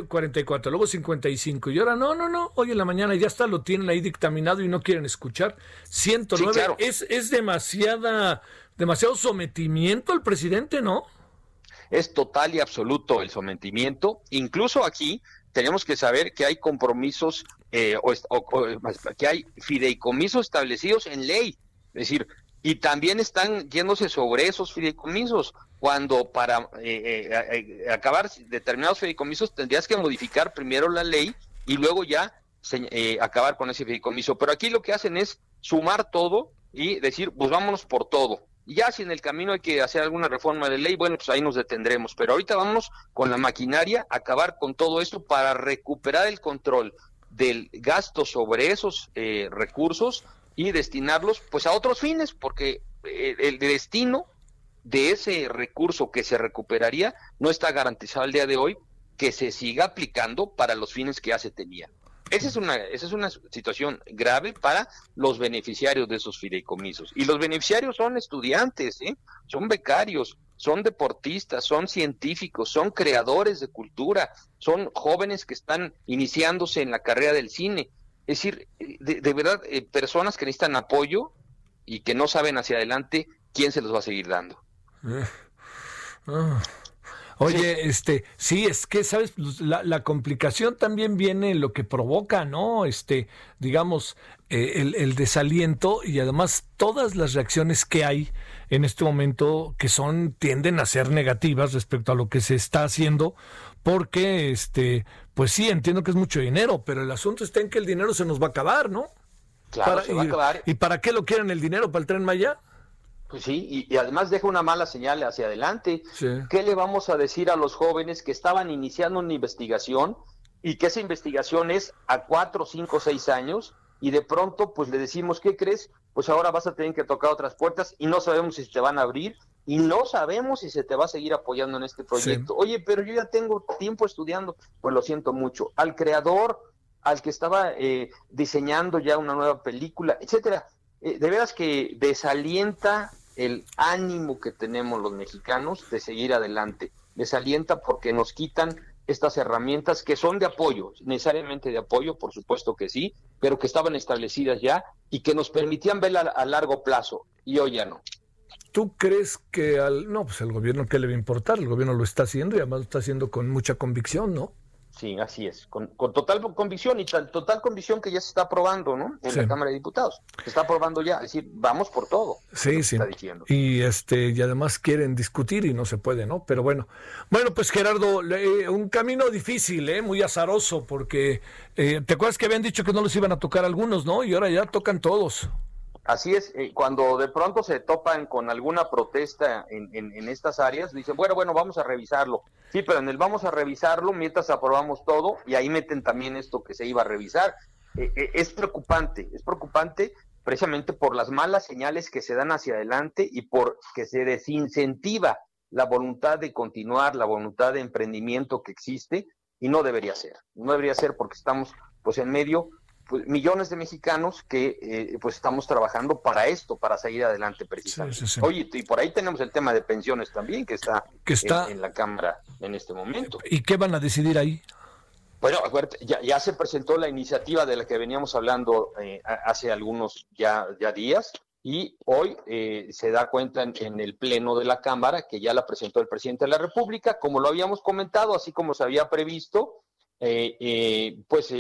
44, luego 55 y ahora no, no, no, hoy en la mañana ya está, lo tienen ahí dictaminado y no quieren escuchar. 109 es, es demasiada, demasiado sometimiento al presidente, ¿no? Es total y absoluto el sometimiento. Incluso aquí tenemos que saber que hay compromisos eh, o, que hay fideicomisos establecidos en ley. Es decir, y también están yéndose sobre esos fideicomisos, cuando para eh, eh, acabar determinados fideicomisos tendrías que modificar primero la ley y luego ya acabar con ese fideicomiso. Pero aquí lo que hacen es sumar todo y decir, pues vámonos por todo. Ya si en el camino hay que hacer alguna reforma de ley, bueno, pues ahí nos detendremos. Pero ahorita vamos con la maquinaria, acabar con todo esto para recuperar el control del gasto sobre esos eh, recursos y destinarlos pues a otros fines, porque eh, el destino de ese recurso que se recuperaría no está garantizado al día de hoy que se siga aplicando para los fines que ya se tenía. Esa es, una, esa es una situación grave para los beneficiarios de esos fideicomisos. Y los beneficiarios son estudiantes, ¿eh? son becarios, son deportistas, son científicos, son creadores de cultura, son jóvenes que están iniciándose en la carrera del cine. Es decir, de, verdad, eh, personas que necesitan apoyo y que no saben hacia adelante quién se los va a seguir dando. Ah. Oye, este, sí, es que, ¿sabes? Pues, la, la, complicación también viene en lo que provoca, ¿no? Este, digamos, eh, el, el, desaliento y además todas las reacciones que hay en este momento que son, tienden a ser negativas respecto a lo que se está haciendo, porque, este, pues sí, entiendo que es mucho dinero, pero el asunto está en que el dinero se nos va a acabar, ¿no? Claro, se va a acabar. ¿Y para qué lo quieren el dinero? ¿Para el tren Maya? Pues sí, y, además deja una mala señal hacia adelante. ¿Qué le vamos a decir a los jóvenes que estaban iniciando una investigación y que esa investigación es a cuatro, cinco, seis años y de pronto pues le decimos, ¿qué crees? Pues ahora vas a tener que tocar otras puertas y no sabemos si te van a abrir y no sabemos si se te va a seguir apoyando en este proyecto. Oye, pero yo ya tengo tiempo estudiando, pues lo siento mucho. Al creador, al que estaba eh, diseñando ya una nueva película, etcétera eh, de veras que desalienta el ánimo que tenemos los mexicanos de seguir adelante. Desalienta porque nos quitan estas herramientas que son de apoyo, necesariamente de apoyo, por supuesto que sí, pero que estaban establecidas ya y que nos permitían ver a, largo plazo y hoy ya no. ¿Tú crees que al... No, pues el gobierno, ¿qué le va a importar? El gobierno lo está haciendo y además lo está haciendo con mucha convicción, ¿no? Sí, así es, con, total convicción y tal, total convicción que ya se está aprobando, ¿no? En la Cámara de Diputados. Se está aprobando ya, es decir, vamos por todo. Sí, sí. Y este y además quieren discutir y no se puede, ¿no? Pero bueno, bueno, pues Gerardo, un camino difícil, ¿eh? Muy azaroso, porque eh, te acuerdas que habían dicho que no les iban a tocar algunos, ¿no? Y ahora ya tocan todos. Así es, eh, cuando de pronto se topan con alguna protesta en, estas áreas, dicen, bueno, bueno, vamos a revisarlo. Sí, pero en el vamos a revisarlo mientras aprobamos todo y ahí meten también esto que se iba a revisar. Eh, eh, es preocupante, es preocupante precisamente por las malas señales que se dan hacia adelante y por que se desincentiva la voluntad de continuar, la voluntad de emprendimiento que existe y no debería ser. No debería ser porque estamos pues en medio pues, millones de mexicanos que eh, pues estamos trabajando para esto, para seguir adelante precisamente. Oye, y por ahí tenemos el tema de pensiones también que está, que está... En, la Cámara en este momento. ¿Y qué van a decidir ahí? Bueno, ya, ya se presentó la iniciativa de la que veníamos hablando eh, hace algunos ya, ya días y hoy eh, se da cuenta en, el Pleno de la Cámara que ya la presentó el presidente de la República, como lo habíamos comentado, así como se había previsto, pues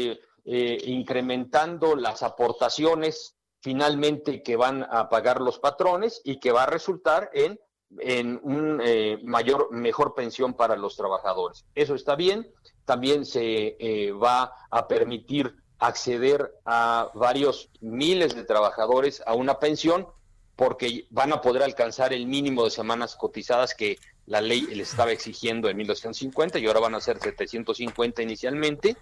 eh, incrementando las aportaciones finalmente que van a pagar los patrones y que va a resultar en, en un eh, mayor, mejor pensión para los trabajadores. Eso está bien. También se eh, va a permitir acceder a varios miles de trabajadores a una pensión porque van a poder alcanzar el mínimo de semanas cotizadas que la ley les estaba exigiendo en 1950 y ahora van a ser 750 inicialmente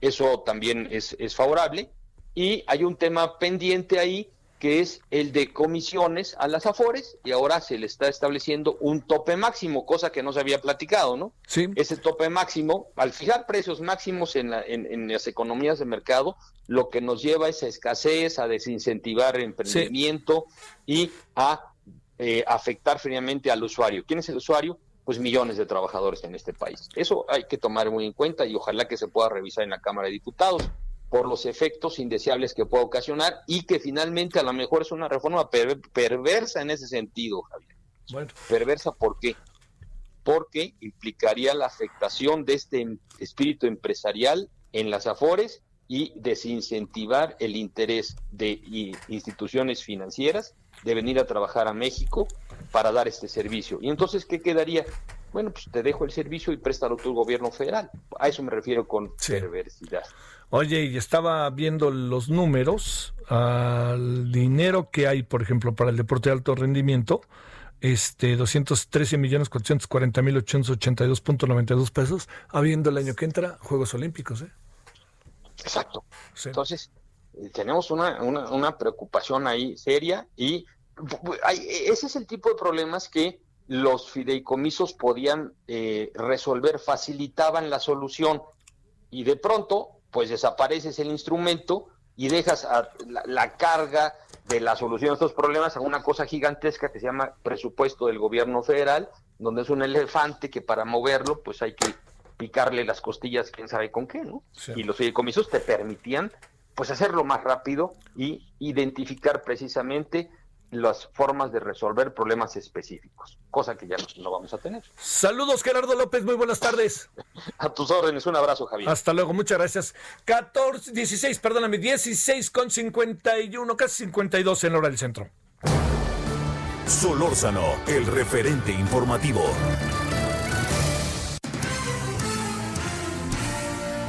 eso también es, favorable. Y hay un tema pendiente ahí que es el de comisiones a las AFORES y ahora se le está estableciendo un tope máximo, cosa que no se había platicado, ¿no? Sí. Ese tope máximo, al fijar precios máximos en, en, las economías de mercado, lo que nos lleva es a escasez, a desincentivar el emprendimiento y a eh, afectar finalmente al usuario. ¿Quién es el usuario? Pues millones de trabajadores en este país. Eso hay que tomar muy en cuenta y ojalá que se pueda revisar en la Cámara de Diputados por los efectos indeseables que pueda ocasionar y que finalmente a lo mejor es una reforma perversa en ese sentido, Javier. Bueno. Perversa, ¿por qué? Porque implicaría la afectación de este em-, espíritu empresarial en las AFORES y desincentivar el interés de instituciones financieras de venir a trabajar a México para dar este servicio. Y entonces, ¿qué quedaría? Bueno, pues te dejo el servicio y préstalo tu gobierno federal. A eso me refiero con perversidad. Oye, y estaba viendo los números, al dinero que hay, por ejemplo, para el deporte de alto rendimiento, este 213 millones 440 mil 882.92 pesos, habiendo el año que entra Juegos Olímpicos, ¿eh? Exacto. Entonces, eh, tenemos una, una, una, preocupación ahí seria y ese es el tipo de problemas que los fideicomisos podían eh, resolver, facilitaban la solución y de pronto pues desapareces el instrumento y dejas la, carga de la solución de estos problemas a una cosa gigantesca que se llama presupuesto del gobierno federal, donde es un elefante que para moverlo pues hay que picarle las costillas quién sabe con qué, ¿no? Y los fideicomisos te permitían pues hacerlo más rápido y identificar precisamente las formas de resolver problemas específicos, cosa que ya no, vamos a tener. Saludos Gerardo López, muy buenas tardes. A tus órdenes, un abrazo Javier. Hasta luego, muchas gracias. 14, 16, perdóname, 16 con 51, casi 52 en la hora del centro. Solórzano, el referente informativo.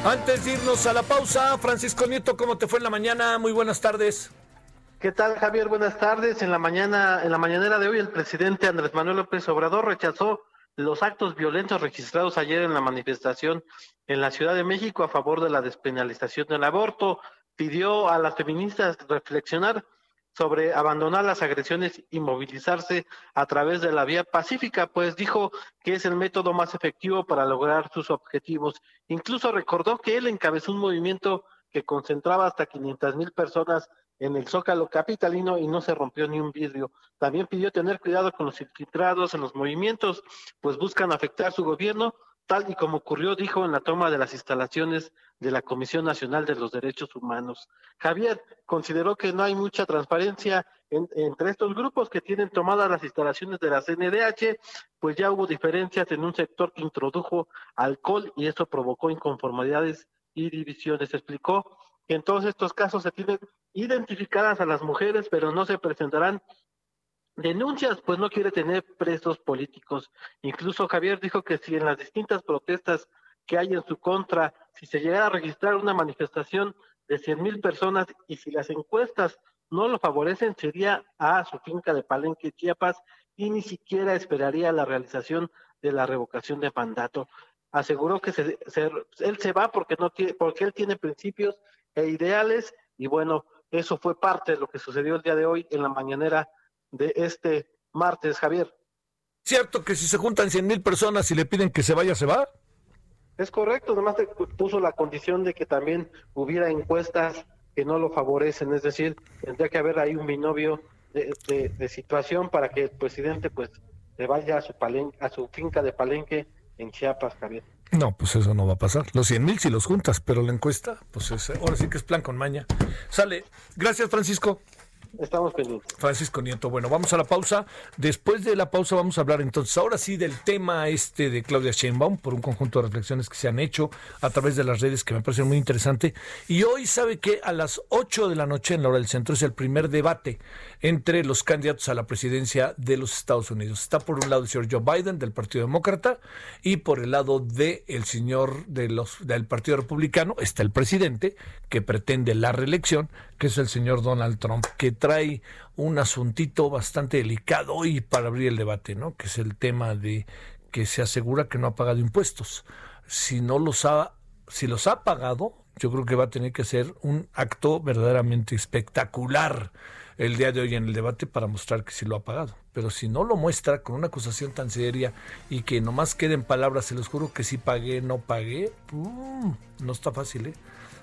Antes de irnos a la pausa, Francisco Nieto, ¿cómo te fue en la mañana? Muy buenas tardes. ¿Qué tal, Javier? Buenas tardes. En la mañana, en la mañanera de hoy, el presidente Andrés Manuel López Obrador rechazó los actos violentos registrados ayer en la manifestación en la Ciudad de México a favor de la despenalización del aborto. Pidió a las feministas reflexionar sobre abandonar las agresiones y movilizarse a través de la vía pacífica, pues dijo que es el método más efectivo para lograr sus objetivos. Incluso recordó que él encabezó un movimiento que concentraba hasta 500 mil personas en el Zócalo capitalino y no se rompió ni un vidrio. También pidió tener cuidado con los infiltrados en los movimientos, pues buscan afectar su gobierno, tal y como ocurrió, dijo, en la toma de las instalaciones de la Comisión Nacional de los Derechos Humanos. Javier consideró que no hay mucha transparencia entre estos grupos que tienen tomadas las instalaciones de la CNDH, pues ya hubo diferencias en un sector que introdujo alcohol y eso provocó inconformidades y divisiones. Explicó en todos estos casos se tienen identificadas a las mujeres, pero no se presentarán denuncias, pues no quiere tener presos políticos. Incluso Javier dijo que si en las distintas protestas que hay en su contra, si se llegara a registrar una manifestación de 100 mil personas y si las encuestas no lo favorecen, sería a su finca de Palenque, Chiapas, y ni siquiera esperaría la realización de la revocación de mandato. Aseguró que él se va porque, no tiene, porque él tiene principios e ideales y bueno, eso fue parte de lo que sucedió el día de hoy en la mañanera de este martes, Javier. ¿Cierto que si se juntan 100 mil personas y le piden que se vaya, se va? Es correcto, nomás puso la condición de que también hubiera encuestas que no lo favorecen, es decir, tendría que haber ahí un binomio de, situación para que el presidente pues le vaya a su, a su finca de Palenque en Chiapas, Javier. No, pues eso no va a pasar. Los 100 mil si los juntas, pero la encuesta, pues ahora sí que es plan con maña. Sale. Gracias, Francisco. Estamos pendientes. Francisco Nieto, bueno, vamos a la pausa. Después de la pausa vamos a hablar entonces ahora sí del tema este de Claudia Sheinbaum por un conjunto de reflexiones que se han hecho a través de las redes que me parecen muy interesante. Y hoy sabe que a las 8 de la noche en la hora del centro es el primer debate entre los candidatos a la presidencia de los Estados Unidos. Está por un lado el señor Joe Biden del Partido Demócrata y por el lado del el señor de los, del Partido Republicano está el presidente que pretende la reelección, que es el señor Donald Trump, que trae un asuntito bastante delicado hoy para abrir el debate, ¿no? Que es el tema de que se asegura que no ha pagado impuestos. Si no los ha, si los ha pagado, yo creo que va a tener que ser un acto verdaderamente espectacular el día de hoy en el debate para mostrar que sí lo ha pagado. Pero si no lo muestra con una acusación tan seria y que nomás queden palabras, se los juro que sí pagué, no pagué, no está fácil, ¿eh?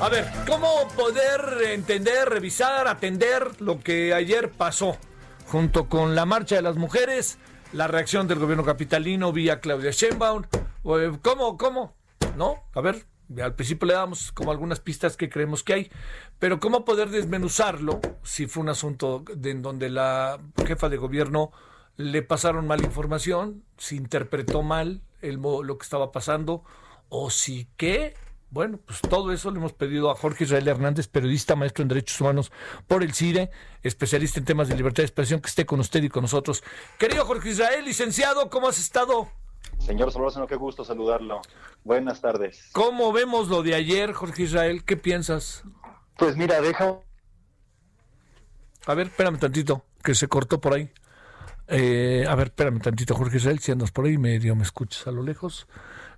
A ver, ¿cómo poder entender, revisar, atender lo que ayer pasó? Junto con la marcha de las mujeres, la reacción del gobierno capitalino vía Claudia Sheinbaum. Eh, ¿Cómo, cómo? ¿No? A ver, al principio le damos como algunas pistas que creemos que hay, pero ¿cómo poder desmenuzarlo si fue un asunto en donde la jefa de gobierno le pasaron mala información, si interpretó mal el, lo que estaba pasando, o si qué, bueno, pues todo eso le hemos pedido a Jorge Israel Hernández, periodista, maestro en Derechos Humanos por el CIDE, especialista en temas de libertad de expresión, que esté con usted y con nosotros. Querido Jorge Israel, licenciado, ¿cómo has estado? Señor Solórzano, qué gusto saludarlo. Buenas tardes. ¿Cómo vemos lo de ayer, Jorge Israel? ¿Qué piensas? Pues mira, deja... A ver, espérame tantito, que se cortó por ahí. Eh, a ver, espérame tantito, Jorge Israel, si andas por ahí, medio me escuchas a lo lejos.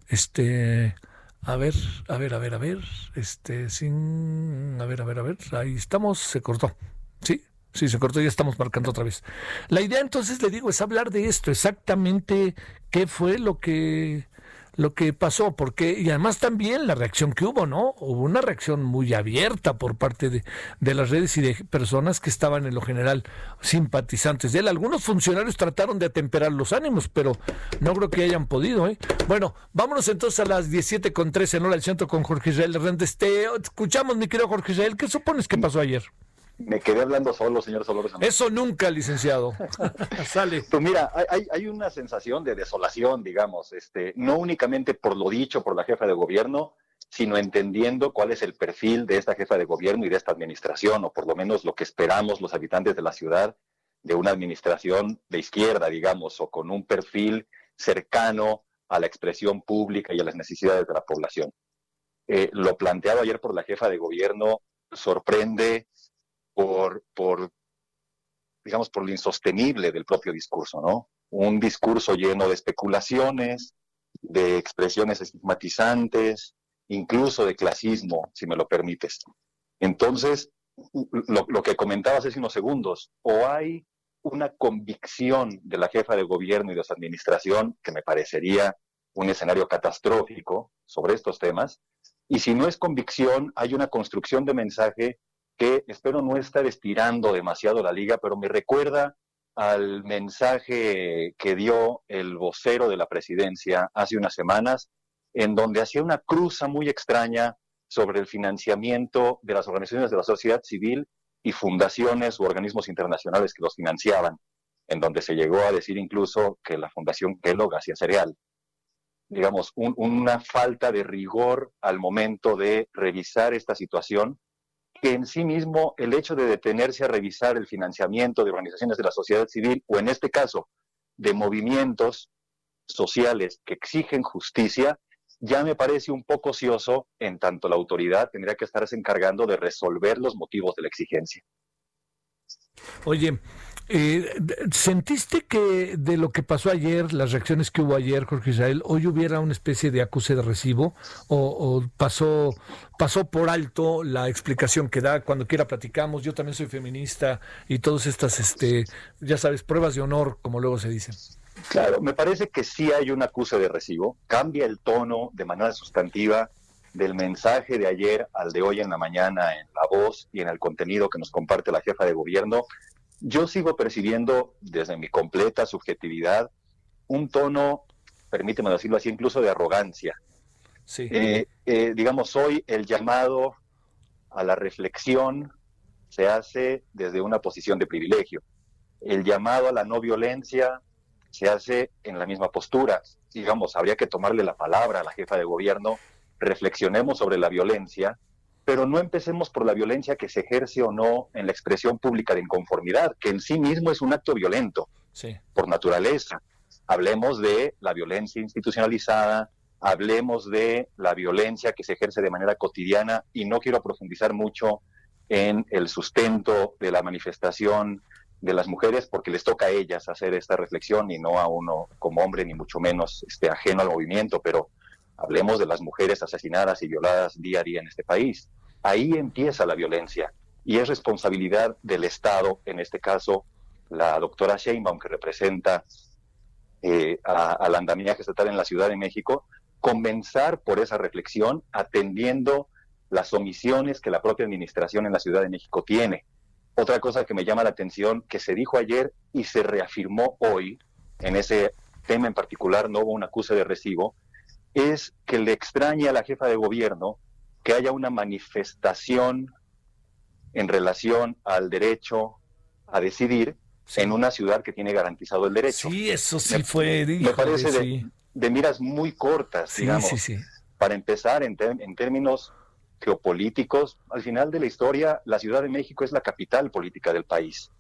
Este... A ver, a ver, a ver, a ver. Este, sin. A ver, a ver, a ver. Ahí estamos, se cortó. Sí, sí, se cortó, ya estamos marcando otra vez. La idea entonces, le digo, es hablar de esto, exactamente qué fue lo que lo que pasó, porque, y además también la reacción que hubo, ¿no? Hubo una reacción muy abierta por parte de, de las redes y de personas que estaban en lo general simpatizantes de él. Algunos funcionarios trataron de atemperar los ánimos, pero no creo que hayan podido, ¿eh? Bueno, vámonos entonces a las 17 con 13 en hora del centro con Jorge Israel Hernández. Te escuchamos, mi querido Jorge Israel. ¿Qué supones que pasó ayer? Me quedé hablando solo, señor Solórzano. Eso nunca, licenciado. Sale. Pues mira, hay, hay, una sensación de desolación, digamos, este, no únicamente por lo dicho por la jefa de gobierno, sino entendiendo cuál es el perfil de esta jefa de gobierno y de esta administración, o por lo menos lo que esperamos los habitantes de la ciudad de una administración de izquierda, digamos, o con un perfil cercano a la expresión pública y a las necesidades de la población. eh, lo planteado ayer por la jefa de gobierno sorprende por, digamos, por lo insostenible del propio discurso, ¿no? Un discurso lleno de especulaciones, de expresiones estigmatizantes, incluso de clasismo, si me lo permites. Entonces, lo, lo, que comentabas hace unos segundos, o hay una convicción de la jefa de gobierno y de su administración, que me parecería un escenario catastrófico sobre estos temas, y si no es convicción, hay una construcción de mensaje que espero no estar estirando demasiado la liga, pero me recuerda al mensaje que dio el vocero de la presidencia hace unas semanas, en donde hacía una cruza muy extraña sobre el financiamiento de las organizaciones de la sociedad civil y fundaciones u organismos internacionales que los financiaban, en donde se llegó a decir incluso que la Fundación Kellogg hacía cereal. Digamos, una falta de rigor al momento de revisar esta situación, que en sí mismo el hecho de detenerse a revisar el financiamiento de organizaciones de la sociedad civil, o en este caso, de movimientos sociales que exigen justicia, ya me parece un poco ocioso, en tanto la autoridad tendría que estarse encargando de resolver los motivos de la exigencia. Oye, eh, ¿sentiste que de lo que pasó ayer, las reacciones que hubo ayer, Jorge Israel, hoy hubiera una especie de acuse de recibo? ¿O, pasó, pasó por alto la explicación que da? Cuando quiera platicamos, yo también soy feminista y todas estas, este, ya sabes, pruebas de honor, como luego se dicen. Claro, me parece que sí hay un acuse de recibo, cambia el tono de manera sustantiva del mensaje de ayer al de hoy en la mañana en la voz y en el contenido que nos comparte la jefa de gobierno. Yo sigo percibiendo desde mi completa subjetividad un tono, permíteme decirlo así, incluso de arrogancia. Sí. Eh, eh, digamos, hoy el llamado a la reflexión se hace desde una posición de privilegio. El llamado a la no violencia se hace en la misma postura. Digamos, habría que tomarle la palabra a la jefa de gobierno, reflexionemos sobre la violencia, pero no empecemos por la violencia que se ejerce o no en la expresión pública de inconformidad, que en sí mismo es un acto violento, por naturaleza. Hablemos de la violencia institucionalizada, hablemos de la violencia que se ejerce de manera cotidiana y no quiero profundizar mucho en el sustento de la manifestación de las mujeres porque les toca a ellas hacer esta reflexión y no a uno como hombre ni mucho menos este, ajeno al movimiento, pero hablemos de las mujeres asesinadas y violadas día a día en este país. Ahí empieza la violencia y es responsabilidad del Estado, en este caso la doctora Sheinbaum que representa eh, al andamiaje estatal en la Ciudad de México, comenzar por esa reflexión atendiendo las omisiones que la propia administración en la Ciudad de México tiene otra cosa que me llama la atención, que se dijo ayer y se reafirmó hoy, en ese tema en particular no hubo un acuse de recibo, es que le extraña a la jefa de gobierno que haya una manifestación en relación al derecho a decidir en una ciudad que tiene garantizado el derecho. Sí, eso sí fue. me parece de, miras muy cortas, digamos. Para empezar, en, en términos geopolíticos, al final de la historia, la Ciudad de México es la capital política del país.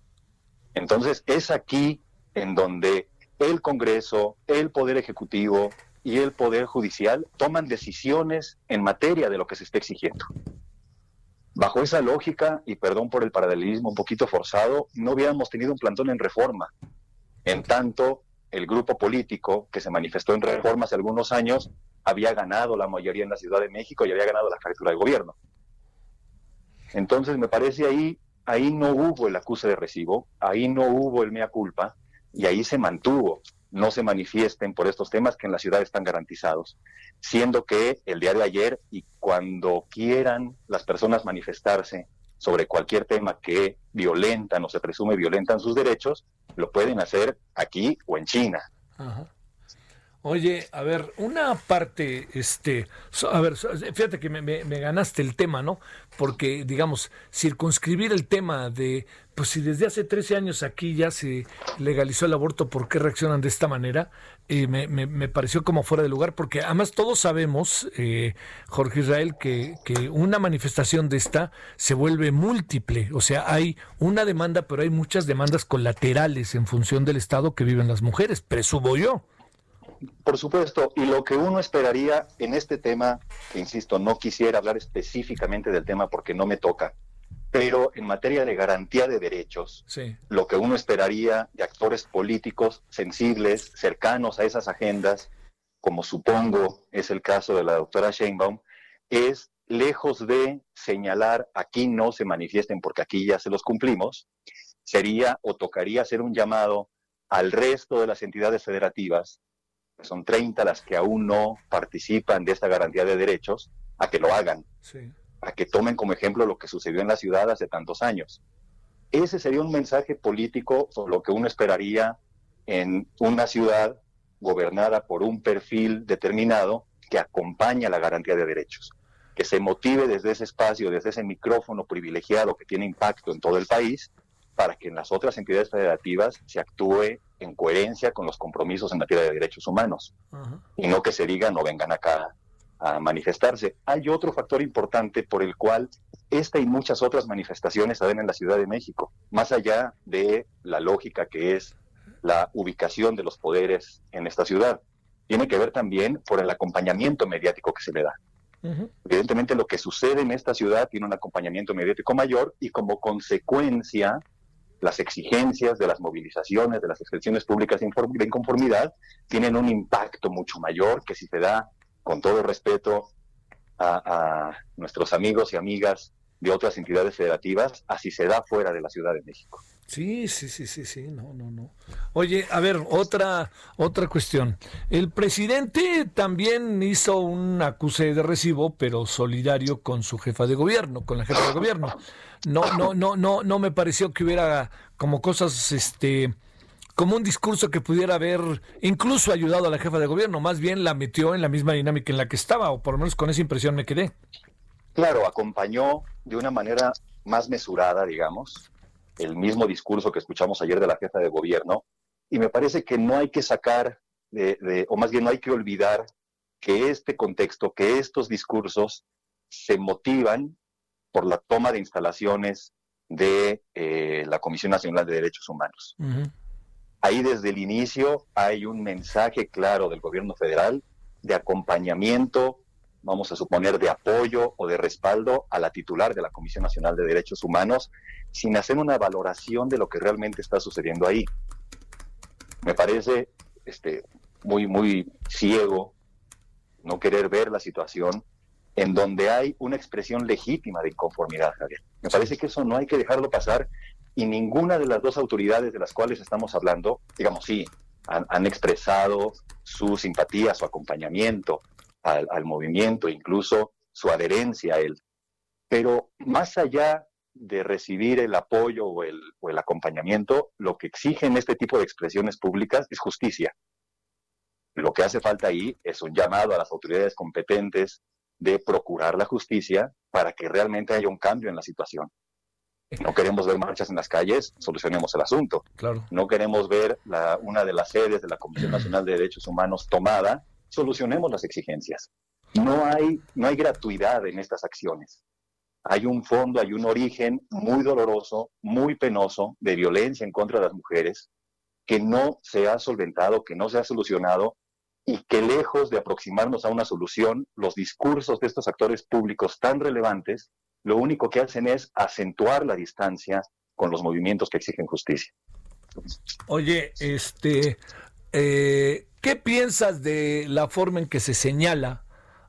Entonces, es aquí en donde el Congreso, el Poder Ejecutivo y el Poder Judicial toman decisiones en materia de lo que se está exigiendo. Bajo esa lógica, y perdón por el paralelismo un poquito forzado, no hubiéramos tenido un plantón en reforma. En tanto, el grupo político que se manifestó en reforma hace algunos años había ganado la mayoría en la Ciudad de México y había ganado la jefatura de gobierno. Entonces, me parece ahí, ahí no hubo el acuse de recibo, ahí no hubo el mea culpa y ahí se mantuvo. No se manifiesten por estos temas que en la ciudad están garantizados. Siendo que el día de ayer y cuando quieran las personas manifestarse sobre cualquier tema que violentan o se presume violentan sus derechos, lo pueden hacer aquí o en China. Oye, a ver, una parte, este, a ver, fíjate que me, ganaste el tema, ¿no? Porque, digamos, circunscribir el tema de, pues si desde hace 13 años aquí ya se legalizó el aborto, ¿por qué reaccionan de esta manera? Me, me, pareció como fuera de lugar, porque además todos sabemos, eh, Jorge Israel, que, que una manifestación de esta se vuelve múltiple, o sea, hay una demanda, pero hay muchas demandas colaterales en función del estado que viven las mujeres, presumo yo. Por supuesto, y lo que uno esperaría en este tema, que insisto, no quisiera hablar específicamente del tema porque no me toca, pero en materia de garantía de derechos, lo que uno esperaría de actores políticos sensibles, cercanos a esas agendas, como supongo es el caso de la doctora Sheinbaum, es lejos de señalar aquí no se manifiesten porque aquí ya se los cumplimos, sería o tocaría hacer un llamado al resto de las entidades federativas, son 30 las que aún no participan de esta garantía de derechos, a que lo hagan. Sí a que tomen como ejemplo lo que sucedió en la ciudad hace tantos años. Ese sería un mensaje político sobre lo que uno esperaría en una ciudad gobernada por un perfil determinado que acompaña la garantía de derechos, que se motive desde ese espacio, desde ese micrófono privilegiado que tiene impacto en todo el país, para que en las otras entidades federativas se actúe en coherencia con los compromisos en materia de derechos humanos y no que se diga no vengan acá a manifestarse. Hay otro factor importante por el cual esta y muchas otras manifestaciones se ven en la Ciudad de México, más allá de la lógica que es la ubicación de los poderes en esta ciudad. Tiene que ver también por el acompañamiento mediático que se le da. Evidentemente lo que sucede en esta ciudad tiene un acompañamiento mediático mayor y como consecuencia las exigencias de las movilizaciones, de las expresiones públicas de inconformidad, tienen un impacto mucho mayor que si se da con todo respeto a, nuestros amigos y amigas de otras entidades federativas, así se da fuera de la Ciudad de México. Sí, sí, sí, sí, sí, no, no, no. Oye, a ver, otra, otra cuestión. El presidente también hizo un acuse de recibo, pero solidario con su jefa de gobierno, con la jefa de gobierno. No, no, no, no, no me pareció que hubiera como cosas, este, como un discurso que pudiera haber incluso ayudado a la jefa de gobierno, más bien la metió en la misma dinámica en la que estaba, o por lo menos con esa impresión me quedé. Claro, acompañó de una manera más mesurada, digamos, el mismo discurso que escuchamos ayer de la jefa de gobierno, y me parece que no hay que sacar, de, o más bien no hay que olvidar que este contexto, que estos discursos se motivan por la toma de instalaciones de eh, la Comisión Nacional de Derechos Humanos. Ahí desde el inicio hay un mensaje claro del gobierno federal de acompañamiento, vamos a suponer, de apoyo o de respaldo a la titular de la Comisión Nacional de Derechos Humanos, sin hacer una valoración de lo que realmente está sucediendo ahí. Me parece este, muy, muy ciego no querer ver la situación en donde hay una expresión legítima de inconformidad, Javier. Me parece que eso no hay que dejarlo pasar y ninguna de las dos autoridades de las cuales estamos hablando, digamos, sí, han, expresado su simpatía, su acompañamiento al, movimiento, incluso su adherencia a él. Pero más allá de recibir el apoyo o el, o el acompañamiento, lo que exigen este tipo de expresiones públicas es justicia. Lo que hace falta ahí es un llamado a las autoridades competentes de procurar la justicia para que realmente haya un cambio en la situación. No queremos ver marchas en las calles, solucionemos el asunto. Claro. No queremos ver la, una de las sedes de la Comisión Nacional de Derechos Humanos tomada, solucionemos las exigencias. No hay, no hay gratuidad en estas acciones. Hay un fondo, hay un origen muy doloroso, muy penoso de violencia en contra de las mujeres que no se ha solventado, que no se ha solucionado y que lejos de aproximarnos a una solución, los discursos de estos actores públicos tan relevantes lo único que hacen es acentuar la distancia con los movimientos que exigen justicia. Oye, este, eh, ¿qué piensas de la forma en que se señala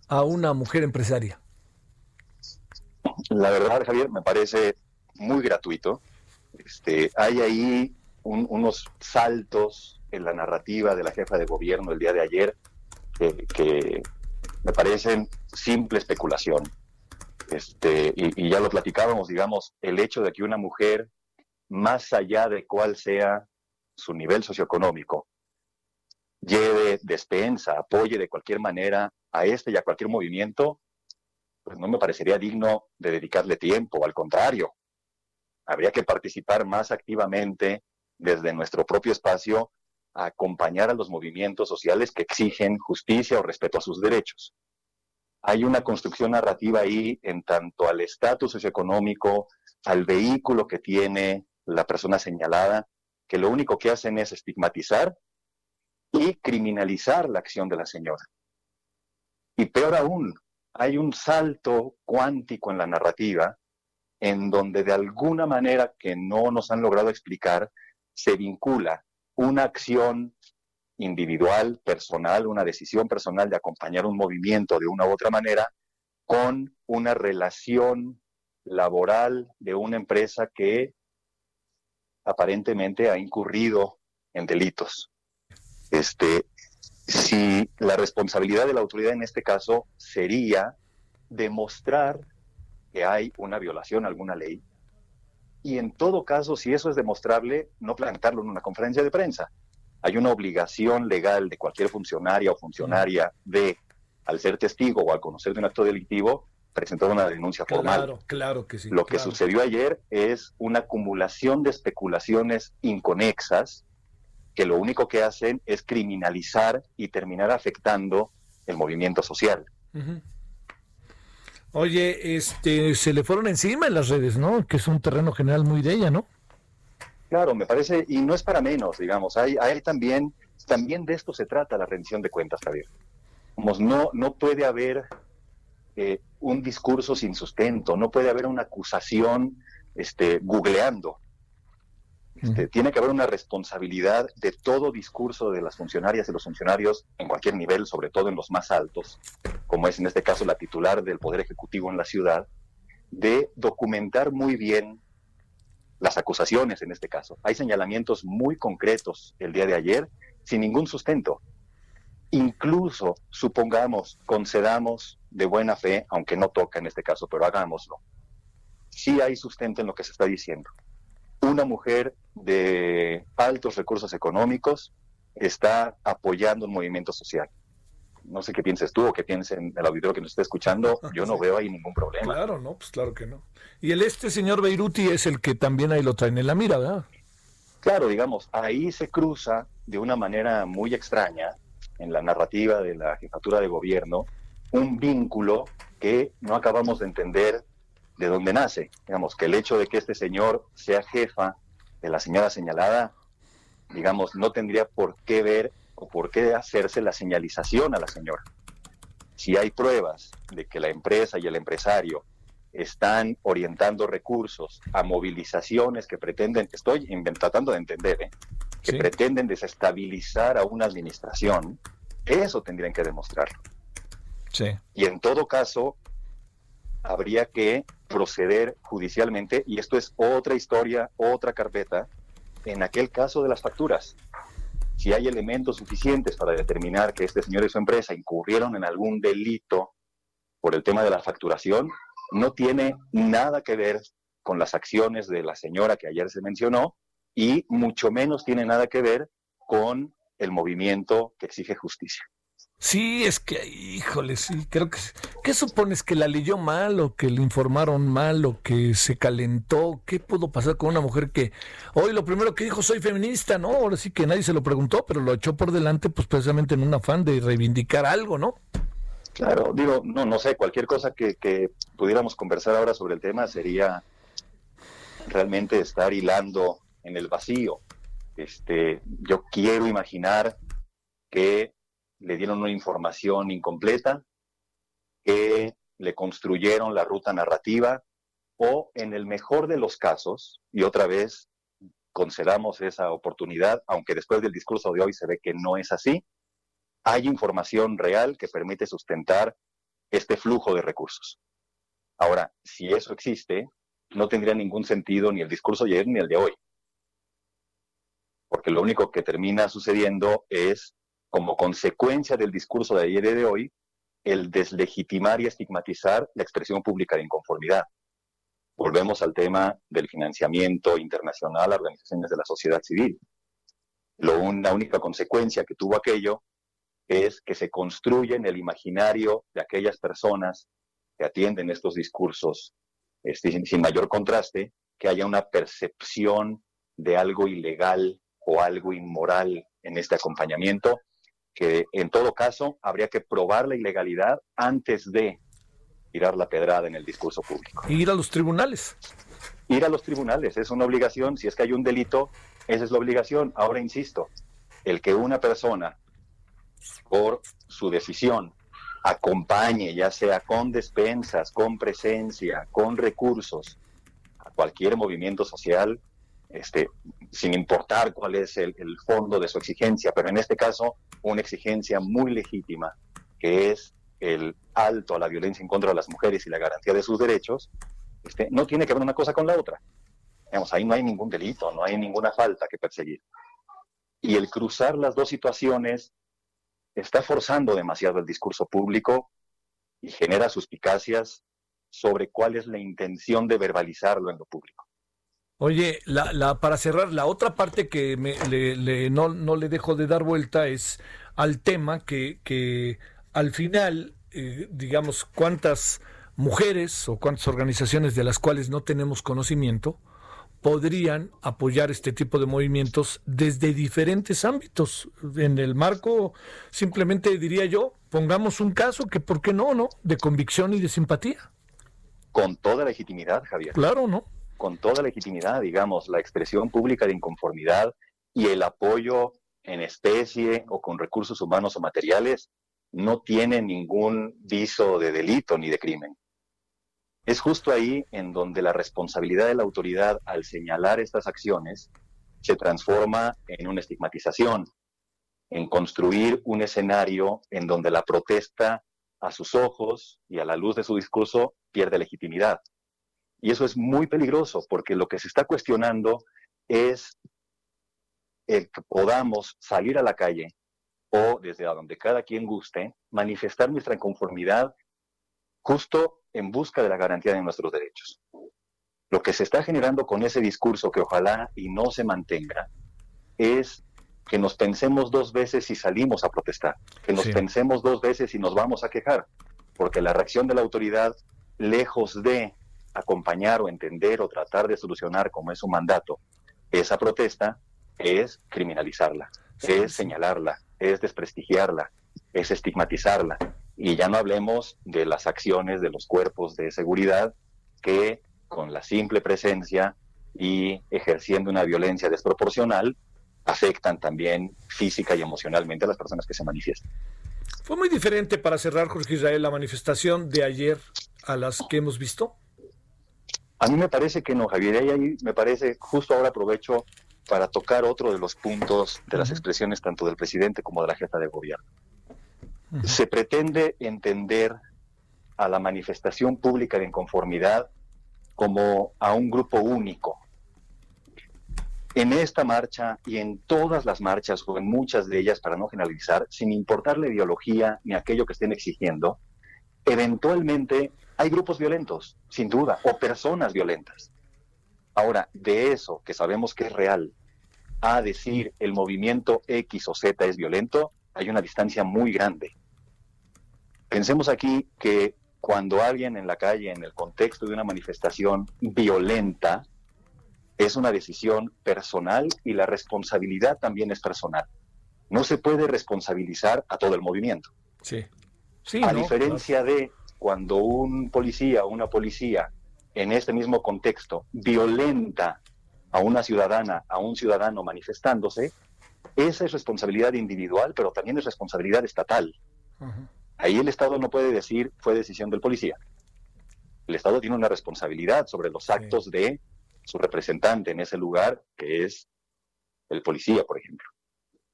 a una mujer empresaria? La verdad, Javier, me parece muy gratuito. Este, hay ahí unos saltos en la narrativa de la jefa de gobierno el día de ayer que me parecen simple especulación. Este, y, ya lo platicábamos, digamos, el hecho de que una mujer, más allá de cuál sea su nivel socioeconómico, lleve despensa, apoye de cualquier manera a este y a cualquier movimiento, pues no me parecería digno de dedicarle tiempo, al contrario, habría que participar más activamente desde nuestro propio espacio a acompañar a los movimientos sociales que exigen justicia o respeto a sus derechos. Hay una construcción narrativa ahí en tanto al estatus socioeconómico, al vehículo que tiene la persona señalada, que lo único que hacen es estigmatizar y criminalizar la acción de la señora. Y peor aún, hay un salto cuántico en la narrativa en donde de alguna manera que no nos han logrado explicar, se vincula una acción individual, personal, una decisión personal de acompañar un movimiento de una u otra manera con una relación laboral de una empresa que aparentemente ha incurrido en delitos. Este, si la responsabilidad de la autoridad en este caso sería demostrar que hay una violación a alguna ley y en todo caso, si eso es demostrable, no plantarlo en una conferencia de prensa. Hay una obligación legal de cualquier funcionaria o funcionaria de, al ser testigo o al conocer de un acto delictivo, presentar una denuncia formal. Claro, claro que sí. Lo que sucedió ayer es una acumulación de especulaciones inconexas que lo único que hacen es criminalizar y terminar afectando el movimiento social. Oye, este, se le fueron encima en las redes, ¿no? Que es un terreno general muy de ella, ¿no? Claro, me parece, y no es para menos, digamos, hay, hay también, también de esto se trata la rendición de cuentas, Javier. Como no, no puede haber eh, un discurso sin sustento, no puede haber una acusación este, googleando. Este, tiene que haber una responsabilidad de todo discurso de las funcionarias y los funcionarios en cualquier nivel, sobre todo en los más altos, como es en este caso la titular del Poder Ejecutivo en la ciudad, de documentar muy bien las acusaciones en este caso. Hay señalamientos muy concretos el día de ayer sin ningún sustento. Incluso, supongamos, concedamos de buena fe, aunque no toca en este caso, pero hagámoslo. Sí hay sustento en lo que se está diciendo una mujer de altos recursos económicos está apoyando un movimiento social. No sé qué pienses tú o qué pienses en el auditorio que nos está escuchando. Yo no veo ahí ningún problema. Claro, no, pues claro que no. Y el este señor Beiruti es el que también ahí lo traen en la mira, ¿verdad? Claro, digamos, ahí se cruza de una manera muy extraña en la narrativa de la jefatura de gobierno un vínculo que no acabamos de entender de dónde nace. Digamos, que el hecho de que este señor sea jefa de la señora señalada, digamos, no tendría por qué ver o por qué hacerse la señalización a la señora. Si hay pruebas de que la empresa y el empresario están orientando recursos a movilizaciones que pretenden, estoy tratando de entender, ¿eh? que pretenden desestabilizar a una administración, eso tendrían que demostrarlo. Sí. Y en todo caso, habría que proceder judicialmente, y esto es otra historia, otra carpeta, en aquel caso de las facturas. Si hay elementos suficientes para determinar que este señor y su empresa incurrieron en algún delito por el tema de la facturación, no tiene nada que ver con las acciones de la señora que ayer se mencionó y mucho menos tiene nada que ver con el movimiento que exige justicia. Sí, es que, híjole, sí, creo que... ¿Qué supones? ¿Que la leyó mal o que le informaron mal o que se calentó? ¿Qué pudo pasar con una mujer que hoy lo primero que dijo soy feminista, ¿no? Ahora sí que nadie se lo preguntó, pero lo echó por delante pues precisamente en un afán de reivindicar algo, ¿no? Claro, digo, no, no sé, cualquier cosa que, que pudiéramos conversar ahora sobre el tema sería realmente estar hilando en el vacío. Este, yo quiero imaginar que le dieron una información incompleta, que le construyeron la ruta narrativa o en el mejor de los casos, y otra vez concedamos esa oportunidad, aunque después del discurso de hoy se ve que no es así, hay información real que permite sustentar este flujo de recursos. Ahora, si eso existe, no tendría ningún sentido ni el discurso de ayer ni el de hoy. Porque lo único que termina sucediendo es como consecuencia del discurso de ayer y de hoy, el deslegitimar y estigmatizar la expresión pública de inconformidad. Volvemos al tema del financiamiento internacional a organizaciones de la sociedad civil. Lo, la única consecuencia que tuvo aquello es que se construye en el imaginario de aquellas personas que atienden estos discursos este, sin mayor contraste, que haya una percepción de algo ilegal o algo inmoral en este acompañamiento que en todo caso habría que probar la ilegalidad antes de tirar la pedrada en el discurso público. Ir a los tribunales. Ir a los tribunales es una obligación, si es que hay un delito, esa es la obligación. Ahora insisto, el que una persona por su decisión, acompañe, ya sea con despensas, con presencia, con recursos, a cualquier movimiento social, este, sin importar cuál es el, fondo de su exigencia, pero en este caso una exigencia muy legítima, que es el alto a la violencia en contra de las mujeres y la garantía de sus derechos, este, no tiene que ver una cosa con la otra. Digamos, ahí no hay ningún delito, no hay ninguna falta que perseguir. Y el cruzar las dos situaciones está forzando demasiado el discurso público y genera suspicacias sobre cuál es la intención de verbalizarlo en lo público. Oye, la, para cerrar, la otra parte que me, no, no, le dejo de dar vuelta es al tema que, que al final, eh, digamos, cuántas mujeres o cuántas organizaciones de las cuales no tenemos conocimiento podrían apoyar este tipo de movimientos desde diferentes ámbitos. En el marco, simplemente diría yo, pongamos un caso que, ¿por qué no, no? De convicción y de simpatía. Con toda legitimidad, Javier. Claro, ¿no? Con toda legitimidad, digamos, la expresión pública de inconformidad y el apoyo en especie o con recursos humanos o materiales no tiene ningún viso de delito ni de crimen. Es justo ahí en donde la responsabilidad de la autoridad al señalar estas acciones se transforma en una estigmatización, en construir un escenario en donde la protesta a sus ojos y a la luz de su discurso pierde legitimidad. Y eso es muy peligroso porque lo que se está cuestionando es el que podamos salir a la calle o desde donde cada quien guste, manifestar nuestra inconformidad justo en busca de la garantía de nuestros derechos. Lo que se está generando con ese discurso que ojalá y no se mantenga es que nos pensemos dos veces si salimos a protestar, que nos pensemos dos veces si nos vamos a quejar, porque la reacción de la autoridad, lejos de acompañar o entender o tratar de solucionar como es su mandato esa protesta es criminalizarla, es señalarla, es desprestigiarla, es estigmatizarla. Y ya no hablemos de las acciones de los cuerpos de seguridad que con la simple presencia y ejerciendo una violencia desproporcional afectan también física y emocionalmente a las personas que se manifiestan. Fue muy diferente para cerrar, Jorge Israel, la manifestación de ayer a las que hemos visto. A mí me parece que no, Javier, y ahí me parece, justo ahora aprovecho para tocar otro de los puntos de las expresiones tanto del presidente como de la jefa de gobierno. Se pretende entender a la manifestación pública de inconformidad como a un grupo único. En esta marcha y en todas las marchas, o en muchas de ellas, para no generalizar, sin importar la ideología ni aquello que estén exigiendo, eventualmente hay grupos violentos, sin duda, o personas violentas. Ahora, de eso que sabemos que es real, a decir el movimiento X o Z es violento, hay una distancia muy grande. Pensemos aquí que cuando alguien en la calle, en el contexto de una manifestación violenta, es una decisión personal y la responsabilidad también es personal. No se puede responsabilizar a todo el movimiento. Sí. sí a diferencia de cuando un policía o una policía en este mismo contexto violenta a una ciudadana, a un ciudadano manifestándose, esa es responsabilidad individual, pero también es responsabilidad estatal. Ahí el Estado no puede decir fue decisión del policía. El Estado tiene una responsabilidad sobre los actos de su representante en ese lugar, que es el policía, por ejemplo.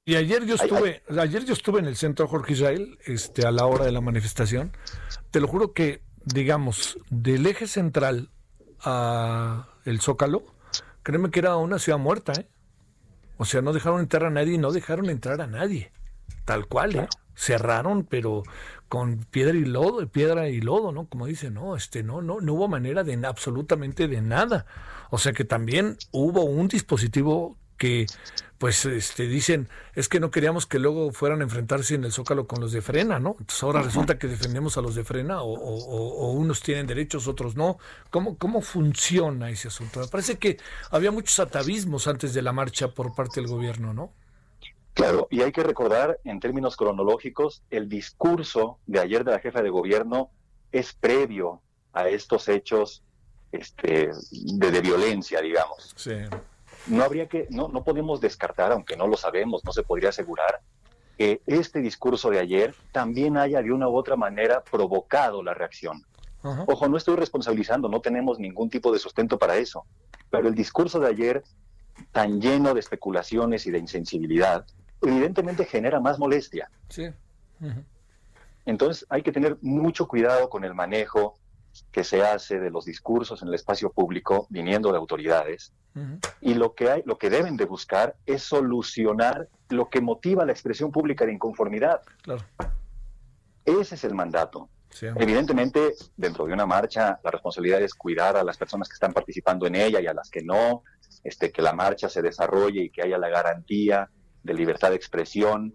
Y ayer yo estuve, ayer yo estuve en el centro Jorge Israel, este, a la hora de la manifestación. Te lo juro que, digamos, del eje central a el Zócalo, créeme que era una ciudad muerta, ¿eh? O sea, no dejaron entrar a nadie y no dejaron entrar a nadie. Tal cual, ¿eh? Cerraron, pero con piedra y lodo, piedra y lodo, ¿no? Como dice, no, este, no, no, no hubo manera de absolutamente de nada. O sea que también hubo un dispositivo que pues este dicen es que no queríamos que luego fueran a enfrentarse en el Zócalo con los de frena, ¿no? Entonces ahora resulta que defendemos a los de frena o, unos tienen derechos, otros no. ¿Cómo, ¿Cómo funciona ese asunto? Me parece que había muchos atavismos antes de la marcha por parte del gobierno, ¿no? Claro, y hay que recordar en términos cronológicos, el discurso de ayer de la jefa de gobierno es previo a estos hechos este, de, de violencia, digamos. Sí no habría que, no, no podemos descartar, aunque no lo sabemos, no se podría asegurar, que este discurso de ayer también haya de una u otra manera provocado la reacción. Ojo, no estoy responsabilizando, no tenemos ningún tipo de sustento para eso, pero el discurso de ayer, tan lleno de especulaciones y de insensibilidad, evidentemente genera más molestia. Sí. Entonces hay que tener mucho cuidado con el manejo que se hace de los discursos en el espacio público viniendo de autoridades y lo que hay, lo que deben de buscar es solucionar lo que motiva la expresión pública de inconformidad. Claro. Ese es el mandato. Evidentemente, dentro de una marcha, la responsabilidad es cuidar a las personas que están participando en ella y a las que no, este, que la marcha se desarrolle y que haya la garantía de libertad de expresión.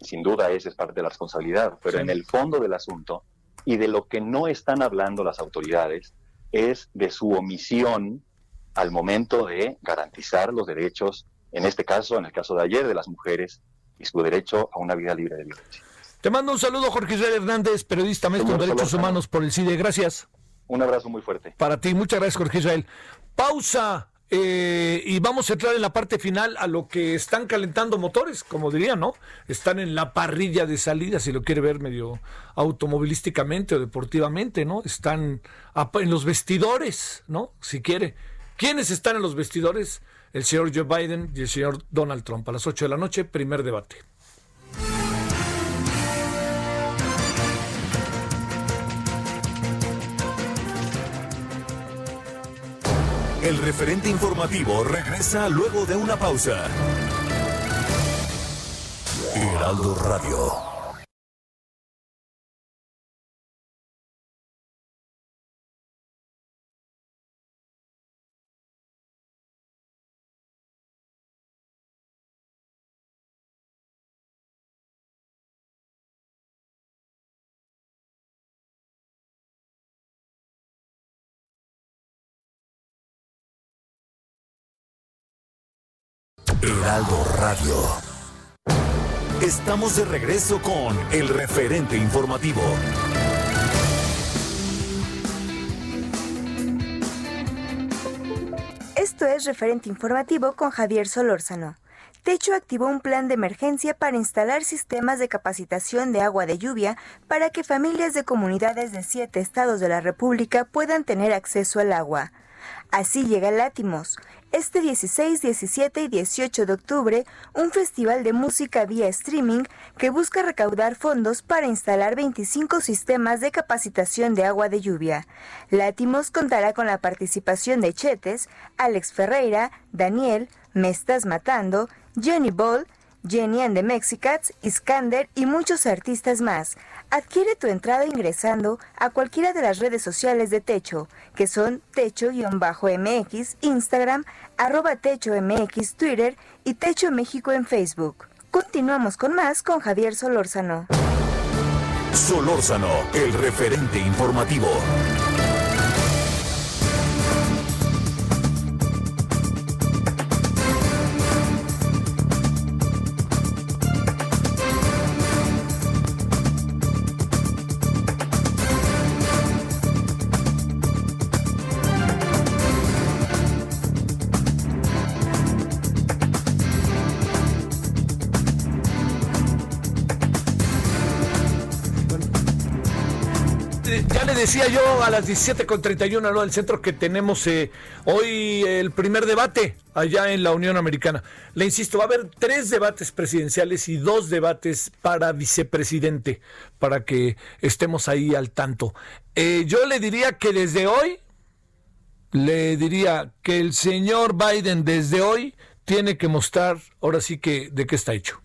Sin duda, esa es parte de la responsabilidad. Pero en el fondo del asunto, y de lo que no están hablando las autoridades, es de su omisión al momento de garantizar los derechos, en este caso, en el caso de ayer, de las mujeres y su derecho a una vida libre de violencia. Te mando un saludo, Jorge Israel Hernández, periodista maestro en Derechos Humanos por el CIDE. Gracias. Un abrazo muy fuerte. Para ti, muchas gracias, Jorge Israel. Pausa. Eh, y vamos a entrar en la parte final a lo que están calentando motores, como diría, ¿no? Están en la parrilla de salida, si lo quiere ver medio automovilísticamente o deportivamente, ¿no? Están en los vestidores, ¿no? Si quiere. ¿Quiénes están en los vestidores? El señor Joe Biden y el señor Donald Trump. A las 8 de la noche, primer debate. El referente informativo regresa luego de una pausa. Heraldo Radio. Radio. Estamos de regreso con el referente informativo. Esto es referente informativo con Javier Solórzano. Techo activó un plan de emergencia para instalar sistemas de capacitación de agua de lluvia para que familias de comunidades de siete estados de la República puedan tener acceso al agua. Así llega Látimos, este 16, 17 y 18 de octubre un festival de música vía streaming que busca recaudar fondos para instalar 25 sistemas de capacitación de agua de lluvia. Látimos contará con la participación de Chetes, Alex Ferreira, Daniel, Me Estás Matando, Jenny Ball, Jenny and the Mexicats, Iskander y muchos artistas más. Adquiere tu entrada ingresando a cualquiera de las redes sociales de Techo, que son Techo-MX, Instagram, arroba Techo MX, Twitter y Techo México en Facebook. Continuamos con más con Javier Solórzano. Solórzano, el referente informativo. Decía yo a las 17.31 ¿no? del centro que tenemos eh, hoy el primer debate allá en la Unión Americana. Le insisto, va a haber tres debates presidenciales y dos debates para vicepresidente, para que estemos ahí al tanto. Eh, yo le diría que desde hoy, le diría que el señor Biden desde hoy tiene que mostrar, ahora sí que, de qué está hecho.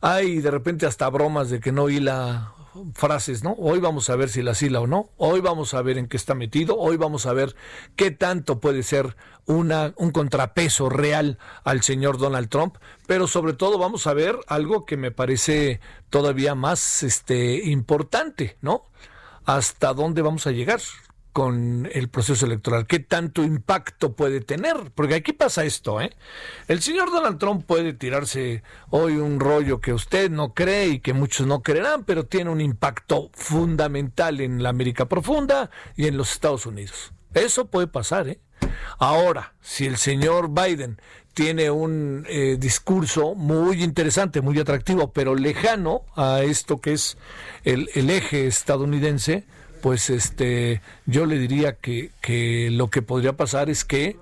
Hay de repente hasta bromas de que no hila frases, ¿no? Hoy vamos a ver si la sila o no, hoy vamos a ver en qué está metido, hoy vamos a ver qué tanto puede ser una, un contrapeso real al señor Donald Trump, pero sobre todo vamos a ver algo que me parece todavía más este, importante, ¿no? ¿Hasta dónde vamos a llegar? Con el proceso electoral? ¿Qué tanto impacto puede tener? Porque aquí pasa esto, ¿eh? El señor Donald Trump puede tirarse hoy un rollo que usted no cree y que muchos no creerán, pero tiene un impacto fundamental en la América profunda y en los Estados Unidos. Eso puede pasar, ¿eh? Ahora, si el señor Biden tiene un eh, discurso muy interesante, muy atractivo, pero lejano a esto que es el, el eje estadounidense, pues este, yo le diría que, que lo que podría pasar es que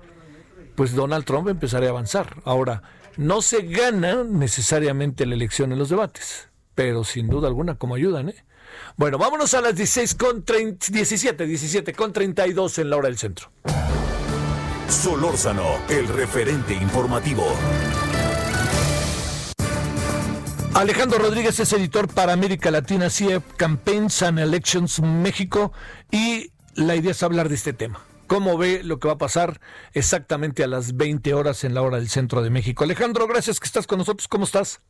pues Donald Trump empezaría a avanzar. Ahora, no se gana necesariamente la elección en los debates, pero sin duda alguna como ayudan, ¿eh? Bueno, vámonos a las 16 con 17, 17 con 32 en la hora del centro. Solórzano, el referente informativo. Alejandro Rodríguez es editor para América Latina, CIE Campaigns and Elections México y la idea es hablar de este tema. ¿Cómo ve lo que va a pasar exactamente a las 20 horas en la hora del centro de México? Alejandro, gracias que estás con nosotros. ¿Cómo estás?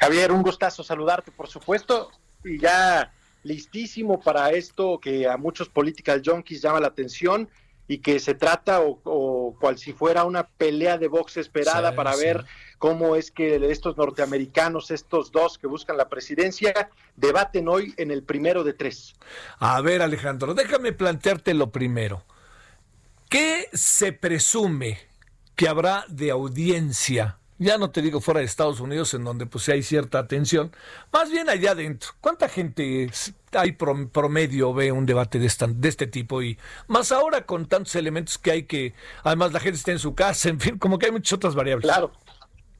Javier, un gustazo saludarte, por supuesto, y ya listísimo para esto que a muchos political junkies llama la atención y que se trata o, cual si fuera una pelea de box esperada para ver cómo es que estos norteamericanos, estos dos que buscan la presidencia, debaten hoy en el primero de tres. A ver, Alejandro, déjame plantearte lo primero. ¿Qué se presume que habrá de audiencia? Ya no te digo fuera de Estados Unidos, en donde pues hay cierta atención, más bien allá adentro. ¿Cuánta gente hay promedio ve un debate de, de este tipo? Y más ahora con tantos elementos que hay que, además la gente está en su casa, en fin, como que hay muchas otras variables. Claro.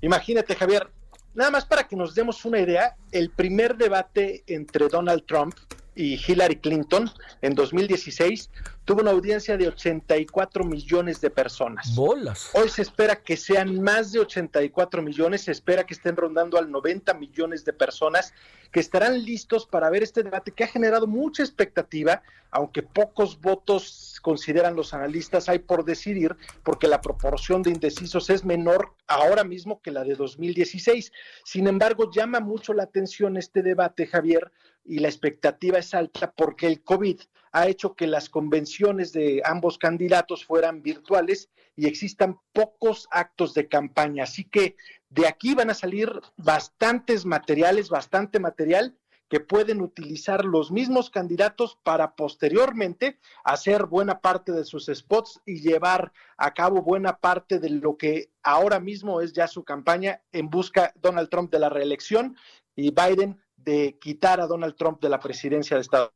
Imagínate, Javier, nada más para que nos demos una idea, el primer debate entre Donald Trump y Hillary Clinton en 2016 tuvo una audiencia de 84 millones de personas. Bolas. Hoy se espera que sean más de 84 millones, se espera que estén rondando al 90 millones de personas que estarán listos para ver este debate que ha generado mucha expectativa, aunque pocos votos consideran los analistas hay por decidir, porque la proporción de indecisos es menor ahora mismo que la de 2016. Sin embargo, llama mucho la atención este debate, Javier, y la expectativa es alta porque el COVID ha hecho que las convenciones de ambos candidatos fueran virtuales y existan pocos actos de campaña. Así que de aquí van a salir bastantes materiales, bastante material que pueden utilizar los mismos candidatos para posteriormente hacer buena parte de sus spots y llevar a cabo buena parte de lo que ahora mismo es ya su campaña en busca Donald Trump de la reelección y Biden de quitar a Donald Trump de la presidencia de Estados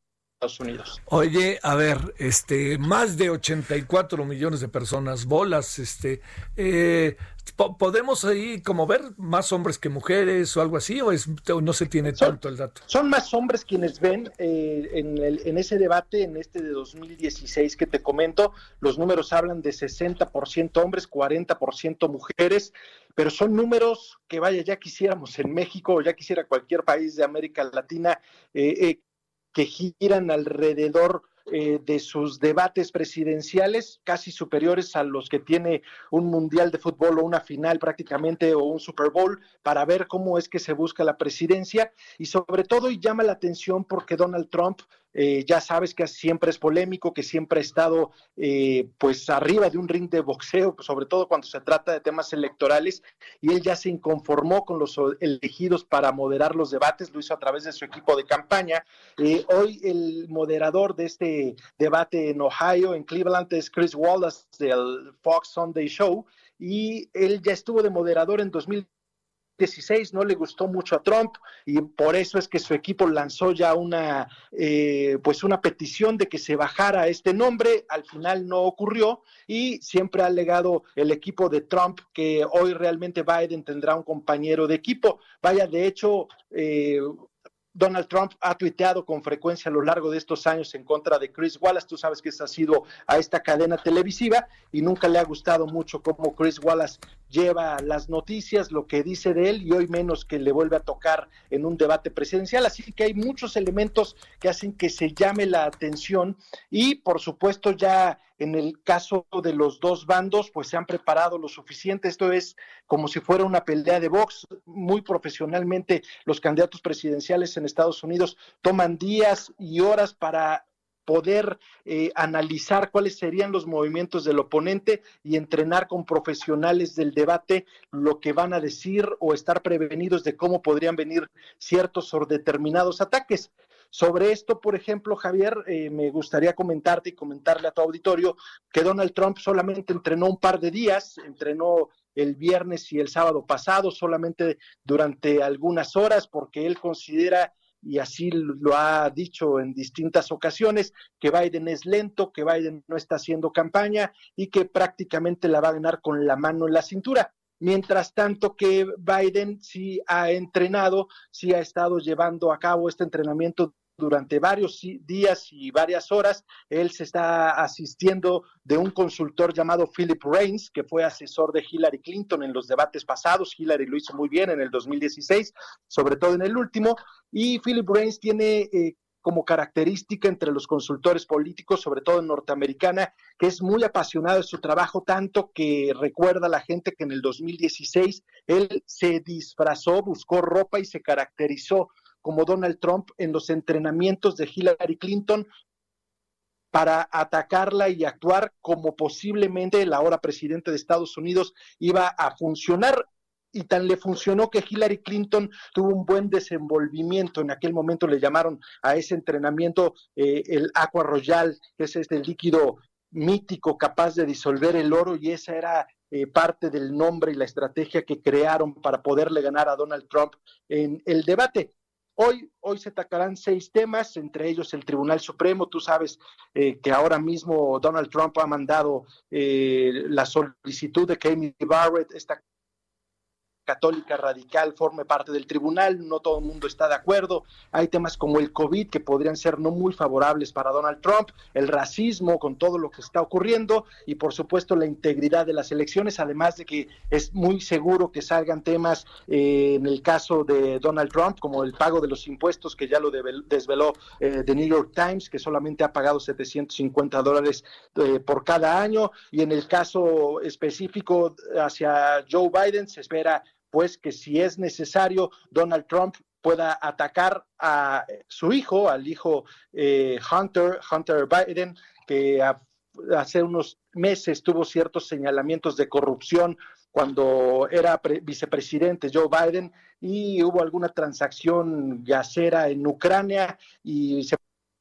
Unidos. Oye, a ver, este, más de 84 millones de personas, bolas, este, eh, ¿podemos ahí como ver más hombres que mujeres o algo así o es, no se tiene tanto el dato? Son más hombres quienes ven eh, en, el, en ese debate, en este de 2016 que te comento, los números hablan de 60% hombres, 40% mujeres, pero son números que vaya, ya quisiéramos en México o ya quisiera cualquier país de América Latina eh, eh que giran alrededor eh, de sus debates presidenciales, casi superiores a los que tiene un mundial de fútbol o una final prácticamente o un Super Bowl, para ver cómo es que se busca la presidencia. Y sobre todo y llama la atención porque Donald Trump eh, ya sabes que siempre es polémico, que siempre ha estado eh, pues arriba de un ring de boxeo, sobre todo cuando se trata de temas electorales, y él ya se inconformó con los elegidos para moderar los debates, lo hizo a través de su equipo de campaña. Eh, hoy el moderador de este debate en Ohio, en Cleveland, es Chris Wallace del Fox Sunday Show, y él ya estuvo de moderador en 2000 16 no le gustó mucho a Trump y por eso es que su equipo lanzó ya una eh, pues una petición de que se bajara este nombre. Al final no ocurrió y siempre ha alegado el equipo de Trump que hoy realmente Biden tendrá un compañero de equipo. Vaya de hecho eh, Donald Trump ha tuiteado con frecuencia a lo largo de estos años en contra de Chris Wallace. Tú sabes que ha sido a esta cadena televisiva y nunca le ha gustado mucho cómo Chris Wallace lleva las noticias, lo que dice de él y hoy menos que le vuelve a tocar en un debate presidencial. Así que hay muchos elementos que hacen que se llame la atención y por supuesto ya en el caso de los dos bandos, pues se han preparado lo suficiente. Esto es como si fuera una pelea de box. Muy profesionalmente, los candidatos presidenciales en Estados Unidos toman días y horas para poder eh, analizar cuáles serían los movimientos del oponente y entrenar con profesionales del debate lo que van a decir o estar prevenidos de cómo podrían venir ciertos o determinados ataques. Sobre esto, por ejemplo, Javier, eh, me gustaría comentarte y comentarle a tu auditorio que Donald Trump solamente entrenó un par de días, entrenó el viernes y el sábado pasado, solamente durante algunas horas, porque él considera y así lo ha dicho en distintas ocasiones, que Biden es lento, que Biden no está haciendo campaña y que prácticamente la va a ganar con la mano en la cintura. Mientras tanto que Biden sí ha entrenado, sí ha estado llevando a cabo este entrenamiento durante varios días y varias horas. Él se está asistiendo de un consultor llamado Philip Reins, que fue asesor de Hillary Clinton en los debates pasados. Hillary lo hizo muy bien en el 2016, sobre todo en el último. Y Philip Reins tiene eh, como característica entre los consultores políticos, sobre todo en norteamericana, que es muy apasionado de su trabajo, tanto que recuerda a la gente que en el 2016 él se disfrazó, buscó ropa y se caracterizó como Donald Trump en los entrenamientos de Hillary Clinton para atacarla y actuar como posiblemente la ahora presidente de Estados Unidos iba a funcionar y tan le funcionó que Hillary Clinton tuvo un buen desenvolvimiento. En aquel momento le llamaron a ese entrenamiento eh, el Aqua Royal, que es este líquido mítico capaz de disolver el oro y esa era eh, parte del nombre y la estrategia que crearon para poderle ganar a Donald Trump en el debate. Hoy, hoy se atacarán seis temas, entre ellos el Tribunal Supremo. Tú sabes eh, que ahora mismo Donald Trump ha mandado la solicitud de que Barrett, esta católica radical forme parte del tribunal, no todo el mundo está de acuerdo, hay temas como el COVID que podrían ser no muy favorables para Donald Trump, el racismo con todo lo que está ocurriendo y por supuesto la integridad de las elecciones, además de que es muy seguro que salgan temas eh, en el caso de Donald Trump como el pago de los impuestos que ya lo desveló eh, The New York Times, que solamente ha pagado 750 dólares eh, por cada año. Y en el caso específico hacia Joe Biden se espera pues que si es necesario, Donald Trump pueda atacar a su hijo, al hijo eh, Hunter, Hunter Biden, que hace unos meses tuvo ciertos señalamientos de corrupción cuando era vicepresidente Joe Biden y hubo alguna transacción gasera en Ucrania y se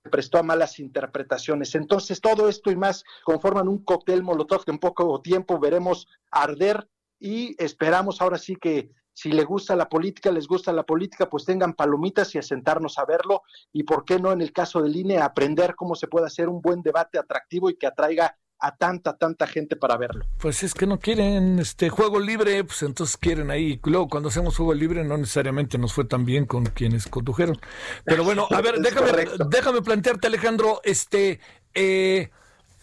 prestó a malas interpretaciones. Entonces, todo esto y más conforman un cóctel molotov que en poco tiempo veremos arder y esperamos ahora sí que si le gusta la política, les gusta la política, pues tengan palomitas y asentarnos a verlo y por qué no en el caso del INE aprender cómo se puede hacer un buen debate atractivo y que atraiga a tanta, tanta gente para verlo. Pues es que no quieren este juego libre, pues entonces quieren ahí. Luego, cuando hacemos juego libre, no necesariamente nos fue tan bien con quienes condujeron. Pero bueno, a ver, déjame, déjame plantearte, Alejandro, este, eh,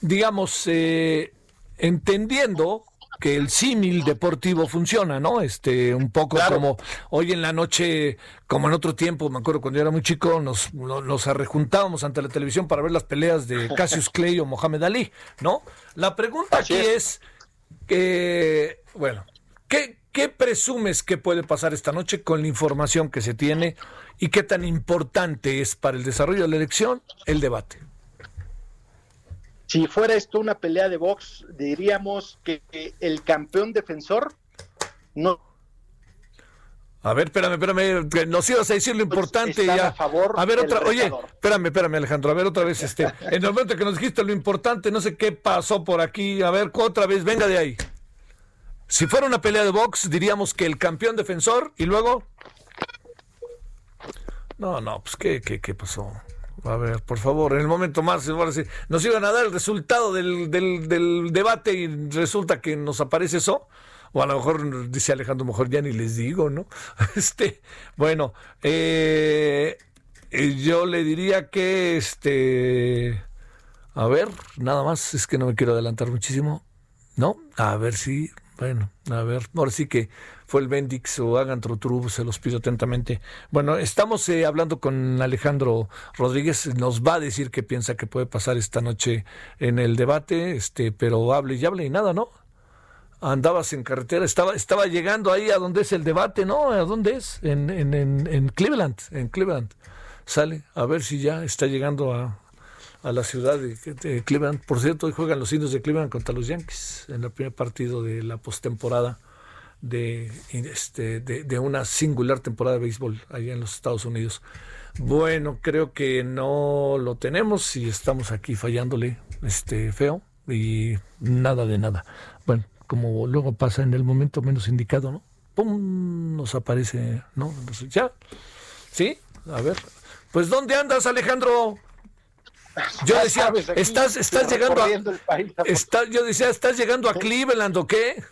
digamos, eh, entendiendo que el símil deportivo funciona, ¿no? Este, un poco como hoy en la noche, como en otro tiempo, me acuerdo cuando yo era muy chico, nos, nos arrejuntábamos ante la televisión para ver las peleas de Cassius Clay o Mohamed Ali, ¿no? La pregunta aquí es, que, bueno, ¿qué, ¿qué presumes que puede pasar esta noche con la información que se tiene y qué tan importante es para el desarrollo de la elección el debate? Si fuera esto una pelea de box, diríamos que el campeón defensor no. A ver, espérame, espérame, nos ibas a decir lo pues, importante ya. A, favor a ver otra, oye, espérame, espérame Alejandro, a ver otra vez este, en el momento que nos dijiste lo importante, no sé qué pasó por aquí, a ver, otra vez, venga de ahí. Si fuera una pelea de box, diríamos que el campeón defensor y luego No, no, pues qué qué qué pasó. A ver, por favor, en el momento más, nos iban a dar el resultado del, del, debate y resulta que nos aparece eso. O a lo mejor, dice Alejandro, mejor ya ni les digo, ¿no? Este, bueno, eh, eh, yo le diría que, este, a ver, nada más, es que no me quiero adelantar muchísimo, ¿no? A ver si, bueno, a ver, ahora sí que fue el Bendix o hagan Trotru, se los pido atentamente. Bueno, estamos eh, hablando con Alejandro Rodríguez, nos va a decir qué piensa que puede pasar esta noche en el debate, este, pero hable y hable y nada, ¿no? Andabas en carretera, estaba, estaba llegando ahí a donde es el debate, ¿no? ¿A dónde es? En, en, en, Cleveland, en Cleveland. Sale, a ver si ya está llegando a, a la ciudad de, de, Cleveland. Por cierto, hoy juegan los indios de Cleveland contra los Yankees en el primer partido de la postemporada de, este, de, una singular temporada de béisbol allá en los Estados Unidos. Bueno, creo que no lo tenemos y estamos aquí fallándole este feo y nada de nada. Bueno, como luego pasa en el momento menos indicado, ¿no? ¡Pum! Nos aparece, ¿no? ya. ¿Sí? A ver. Pues ¿dónde andas, Alejandro? Yo decía, estás, estás llegando a, yo decía, ¿estás llegando a Cleveland o qué?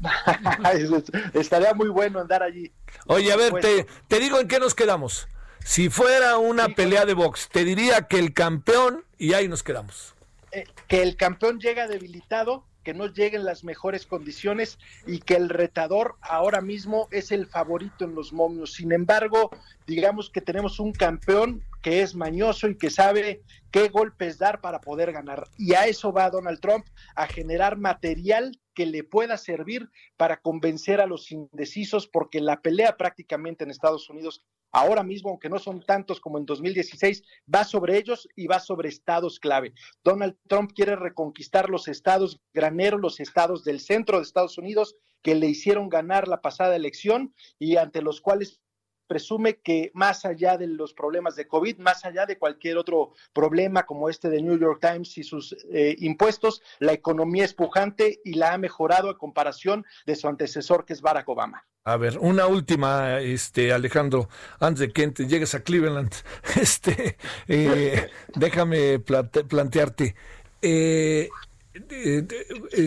Estaría muy bueno andar allí. Oye, a ver, te, te, digo en qué nos quedamos. Si fuera una pelea de box, te diría que el campeón, y ahí nos quedamos. Eh, que el campeón llega debilitado, que no lleguen las mejores condiciones y que el retador ahora mismo es el favorito en los momios. Sin embargo, digamos que tenemos un campeón que es mañoso y que sabe qué golpes dar para poder ganar. Y a eso va Donald Trump, a generar material que le pueda servir para convencer a los indecisos, porque la pelea prácticamente en Estados Unidos ahora mismo, aunque no son tantos como en 2016, va sobre ellos y va sobre estados clave. Donald Trump quiere reconquistar los estados graneros, los estados del centro de Estados Unidos que le hicieron ganar la pasada elección y ante los cuales presume que más allá de los problemas de COVID, más allá de cualquier otro problema como este de New York Times y sus eh, impuestos, la economía es pujante y la ha mejorado a comparación de su antecesor que es Barack Obama. A ver, una última, este Alejandro, antes de que llegues a Cleveland, este, eh, déjame plantearte. Eh,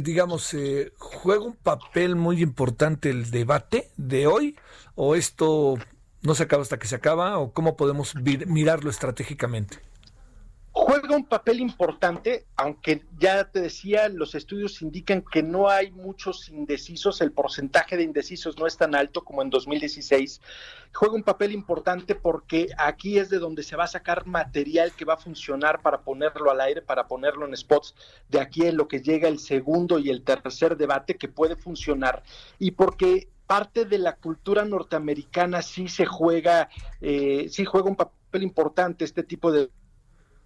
digamos, ¿juega un papel muy importante el debate de hoy? ¿O esto no se acaba hasta que se acaba o cómo podemos mirarlo estratégicamente? Juega un papel importante, aunque ya te decía, los estudios indican que no hay muchos indecisos, el porcentaje de indecisos no es tan alto como en 2016. Juega un papel importante porque aquí es de donde se va a sacar material que va a funcionar para ponerlo al aire, para ponerlo en spots, de aquí en lo que llega el segundo y el tercer debate que puede funcionar. Y porque parte de la cultura norteamericana sí se juega, eh, sí juega un papel importante este tipo de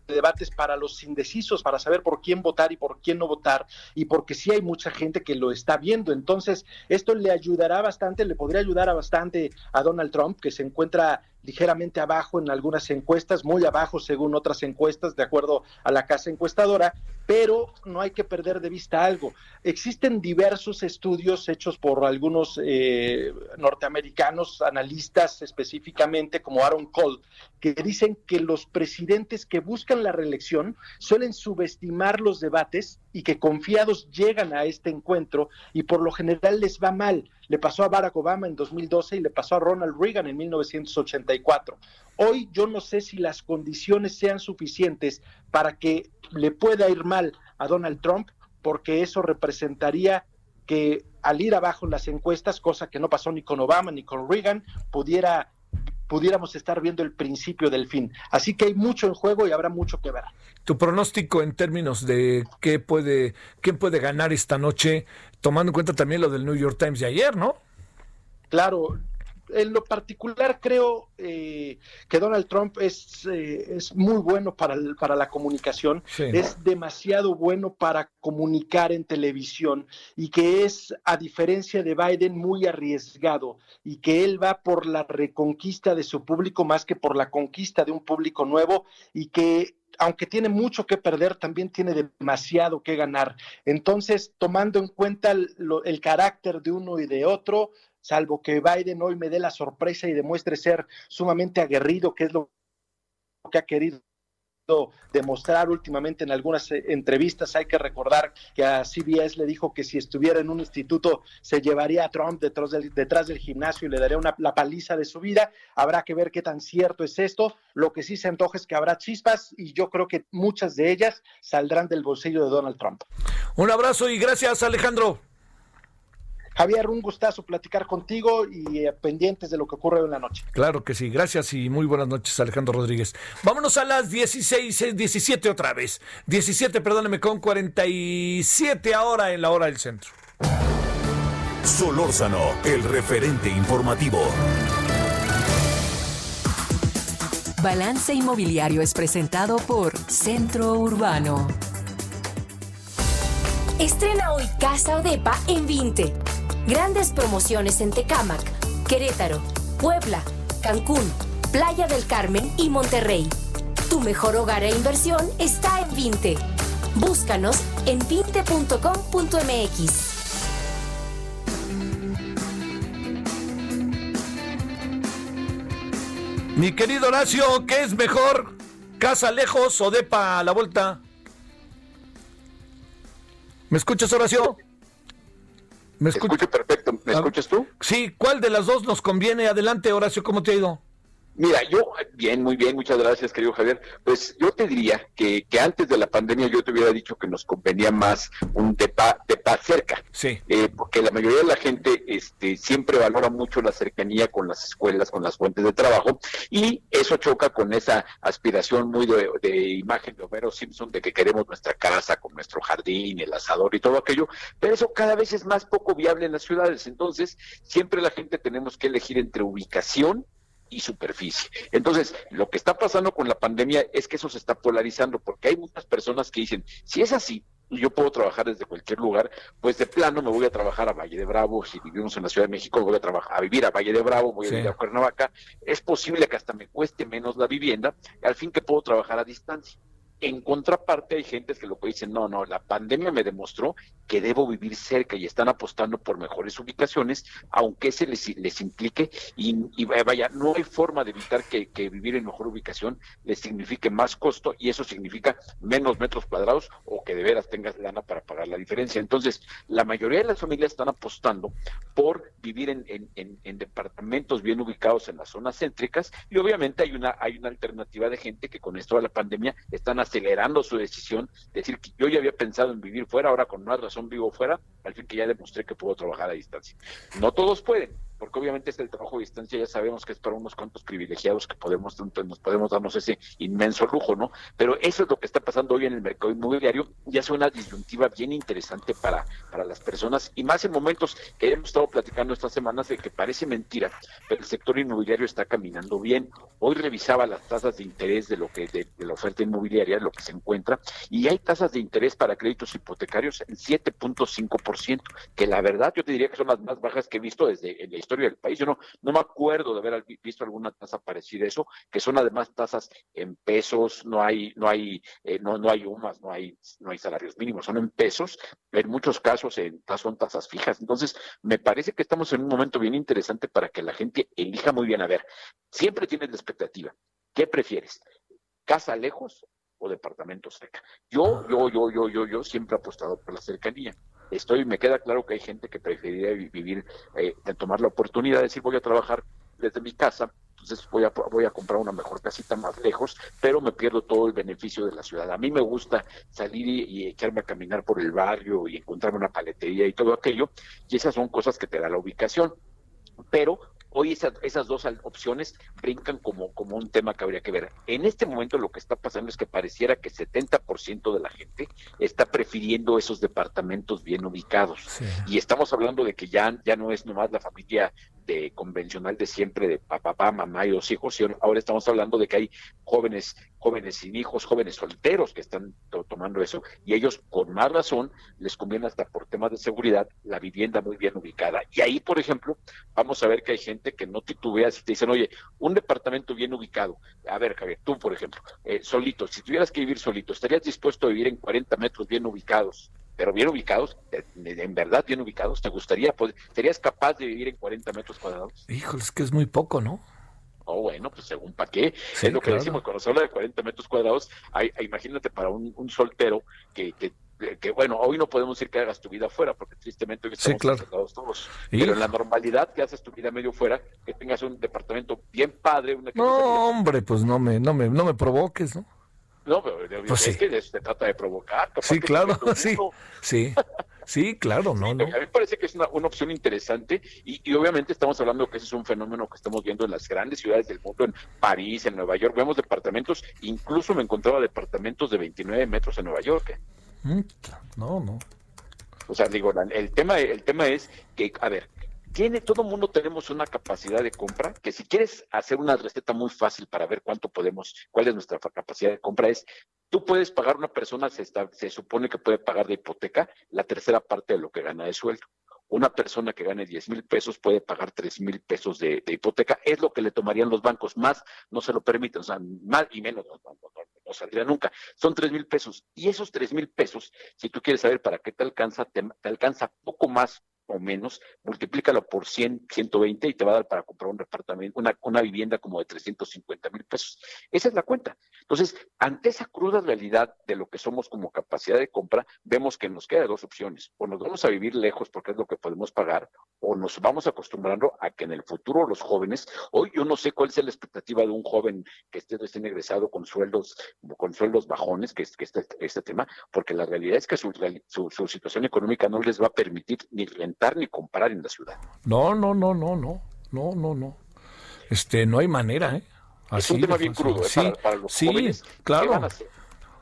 debates para los indecisos, para saber por quién votar y por quién no votar, y porque sí hay mucha gente que lo está viendo. Entonces, esto le ayudará bastante, le podría ayudar a bastante a Donald Trump, que se encuentra ligeramente abajo en algunas encuestas, muy abajo según otras encuestas, de acuerdo a la casa encuestadora, pero no hay que perder de vista algo. Existen diversos estudios hechos por algunos eh, norteamericanos, analistas específicamente, como Aaron Cole, que dicen que los presidentes que buscan la reelección suelen subestimar los debates y que confiados llegan a este encuentro y por lo general les va mal. Le pasó a Barack Obama en 2012 y le pasó a Ronald Reagan en 1984. Hoy yo no sé si las condiciones sean suficientes para que le pueda ir mal a Donald Trump, porque eso representaría que al ir abajo en las encuestas, cosa que no pasó ni con Obama ni con Reagan, pudiera pudiéramos estar viendo el principio del fin. Así que hay mucho en juego y habrá mucho que ver. Tu pronóstico en términos de qué puede, quién puede ganar esta noche, tomando en cuenta también lo del New York Times de ayer, ¿no? Claro, en lo particular creo eh, que Donald Trump es, eh, es muy bueno para, para la comunicación, es demasiado bueno para comunicar en televisión y que es, a diferencia de Biden, muy arriesgado y que él va por la reconquista de su público más que por la conquista de un público nuevo y que aunque tiene mucho que perder, también tiene demasiado que ganar. Entonces, tomando en cuenta el carácter de uno y de otro, salvo que Biden hoy me dé la sorpresa y demuestre ser sumamente aguerrido, que es lo que ha querido demostrar últimamente en algunas eh, entrevistas. Hay que recordar que a CBS le dijo que si estuviera en un instituto se llevaría a Trump detrás del, detrás del gimnasio y le daría una, la paliza de su vida. Habrá que ver qué tan cierto es esto. Lo que sí se antoja es que habrá chispas y yo creo que muchas de ellas saldrán del bolsillo de Donald Trump. Un abrazo y gracias Alejandro. Javier, un gustazo platicar contigo y eh, pendientes de lo que ocurre en la noche. Claro que sí, gracias y muy buenas noches, Alejandro Rodríguez. Vámonos a las 16, 17 otra vez. 17, perdóneme, con 47 ahora en la hora del centro. Solórzano, el referente informativo. Balance Inmobiliario es presentado por Centro Urbano. Estrena hoy Casa Odepa en 20 Grandes promociones en Tecámac, Querétaro, Puebla, Cancún, Playa del Carmen y Monterrey. Tu mejor hogar e inversión está en Vinte. Búscanos en vinte.com.mx. Mi querido Horacio, ¿qué es mejor? ¿Casa lejos o depa a la vuelta? ¿Me escuchas, Horacio? ¿Me escucho perfecto. ¿Me ah, escuchas tú? Sí, ¿cuál de las dos nos conviene? Adelante, Horacio, ¿cómo te ha ido? Mira, yo, bien, muy bien, muchas gracias, querido Javier. Pues yo te diría que, que antes de la pandemia yo te hubiera dicho que nos convenía más un depa, depa cerca. Sí. Eh, porque la mayoría de la gente este, siempre valora mucho la cercanía con las escuelas, con las fuentes de trabajo, y eso choca con esa aspiración muy de, de imagen de Homero Simpson de que queremos nuestra casa con nuestro jardín, el asador y todo aquello, pero eso cada vez es más poco viable en las ciudades. Entonces, siempre la gente tenemos que elegir entre ubicación y superficie. Entonces, lo que está pasando con la pandemia es que eso se está polarizando, porque hay muchas personas que dicen, si es así, yo puedo trabajar desde cualquier lugar, pues de plano me voy a trabajar a Valle de Bravo, si vivimos en la Ciudad de México, voy a trabajar a vivir a Valle de Bravo, voy a vivir a Cuernavaca, es posible que hasta me cueste menos la vivienda, al fin que puedo trabajar a distancia. En contraparte hay gente que lo que dicen, no, no, la pandemia me demostró que debo vivir cerca y están apostando por mejores ubicaciones, aunque se les, les implique y, vaya, no hay forma de evitar que, vivir en mejor ubicación les signifique más costo y eso significa menos metros cuadrados o que de veras tengas lana para pagar la diferencia. Entonces, la mayoría de las familias están apostando por vivir en, en, departamentos bien ubicados en las zonas céntricas y obviamente hay una, hay una alternativa de gente que con esto de la pandemia están acelerando su decisión, decir que yo ya había pensado en vivir fuera, ahora con más razón vivo fuera, al fin que ya demostré que puedo trabajar a distancia. No todos pueden, porque obviamente este el trabajo a distancia ya sabemos que es para unos cuantos privilegiados que podemos nos podemos darnos ese inmenso lujo, ¿no? Pero eso es lo que está pasando hoy en el mercado inmobiliario y hace una disyuntiva bien interesante para, para las personas y más en momentos que hemos estado platicando estas semanas de que parece mentira, pero el sector inmobiliario está caminando bien. Hoy revisaba las tasas de interés de lo que de, la oferta inmobiliaria, lo que se encuentra, y hay tasas de interés para créditos hipotecarios en 7.5%, que la verdad yo te diría que son las más bajas que he visto desde el historia del país. Yo no, no me acuerdo de haber visto alguna tasa parecida a eso, que son además tasas en pesos, no hay, no hay, eh, no, no hay UMAS, no hay, no hay salarios mínimos, son en pesos, en muchos casos en, son tasas fijas. Entonces, me parece que estamos en un momento bien interesante para que la gente elija muy bien. A ver, siempre tienes la expectativa. ¿Qué prefieres? ¿Casa lejos o departamento cerca? Yo, yo, yo, yo, yo, yo siempre he apostado por la cercanía estoy, me queda claro que hay gente que preferiría vivir, eh, tomar la oportunidad de decir voy a trabajar desde mi casa, entonces voy a, voy a comprar una mejor casita más lejos, pero me pierdo todo el beneficio de la ciudad. A mí me gusta salir y, echarme a caminar por el barrio y encontrarme una paletería y todo aquello, y esas son cosas que te da la ubicación. Pero hoy esas, dos opciones brincan como, como un tema que habría que ver. En este momento lo que está pasando es que pareciera que 70% de la gente está prefiriendo esos departamentos bien ubicados. Y estamos hablando de que ya, ya no es nomás la familia de convencional de siempre de papá, mamá y los hijos, y ahora estamos hablando de que hay jóvenes, jóvenes sin hijos, jóvenes solteros que están tomando eso, y ellos con más razón les conviene hasta por temas de seguridad la vivienda muy bien ubicada. Y ahí, por ejemplo, vamos a ver que hay gente que no titubea si te dicen, oye, un departamento bien ubicado, a ver, Javier, tú, por ejemplo, eh, solito, si tuvieras que vivir solito, ¿estarías dispuesto a vivir en 40 metros bien ubicados? Pero bien ubicados, en verdad bien ubicados, ¿te gustaría, serías capaz de vivir en 40 metros cuadrados? Híjole, es que es muy poco, ¿no? Oh, bueno, pues según para qué. es lo que decimos, cuando se habla de 40 metros cuadrados, hay, imagínate para un, soltero que, que, bueno, hoy no podemos decir que hagas tu vida fuera, porque tristemente hoy estamos sí, todos. Pero en la normalidad que haces tu vida medio fuera, que tengas un departamento bien padre. Una no, hombre, pues no me, no me, no me provoques, ¿no? No, pero pues es que se trata de provocar. Sí, claro, sí, sí. Sí, claro, no, no. A mí me parece que es una, opción interesante y, obviamente estamos hablando que ese es un fenómeno que estamos viendo en las grandes ciudades del mundo, en París, en Nueva York. Vemos departamentos, incluso me encontraba departamentos de 29 metros en Nueva York. ¿eh? Mm, no, no. O sea, digo, el tema, el tema es que, a ver, tiene, todo mundo tenemos una capacidad de compra, que si quieres hacer una receta muy fácil para ver cuánto podemos, cuál es nuestra capacidad de compra, es tú puedes pagar una persona, se, se supone que puede pagar de hipoteca la tercera parte de lo que gana de sueldo. una persona que gane 10 mil pesos puede pagar 3 mil pesos de, hipoteca. Es lo que le tomarían los bancos. Más no se lo permiten, o sea, más y menos no, no, saldría nunca. Son 3 mil pesos. Y esos 3 mil pesos, si tú quieres saber para qué te alcanza, te alcanza poco más o menos, multiplícalo por 100, 120 y te va a dar para comprar un departamento, una, una vivienda como de 350 mil pesos. Esa es la cuenta. Entonces, ante esa cruda realidad de lo que somos como capacidad de compra, vemos que nos quedan dos opciones. O nos vamos a vivir lejos porque es lo que podemos pagar, o nos vamos acostumbrando a que en el futuro los jóvenes, hoy yo no sé cuál es la expectativa de un joven que esté recién egresado con sueldos, con sueldos bajones, que es este, este tema, porque la realidad es que su, su, su situación económica no les va a permitir ni rentar ni comprar en la ciudad. No, no, no, no, no, no, no, no. Este, no hay manera, ¿eh? es un tema bien crudo ¿eh? para, los jóvenes. Claro.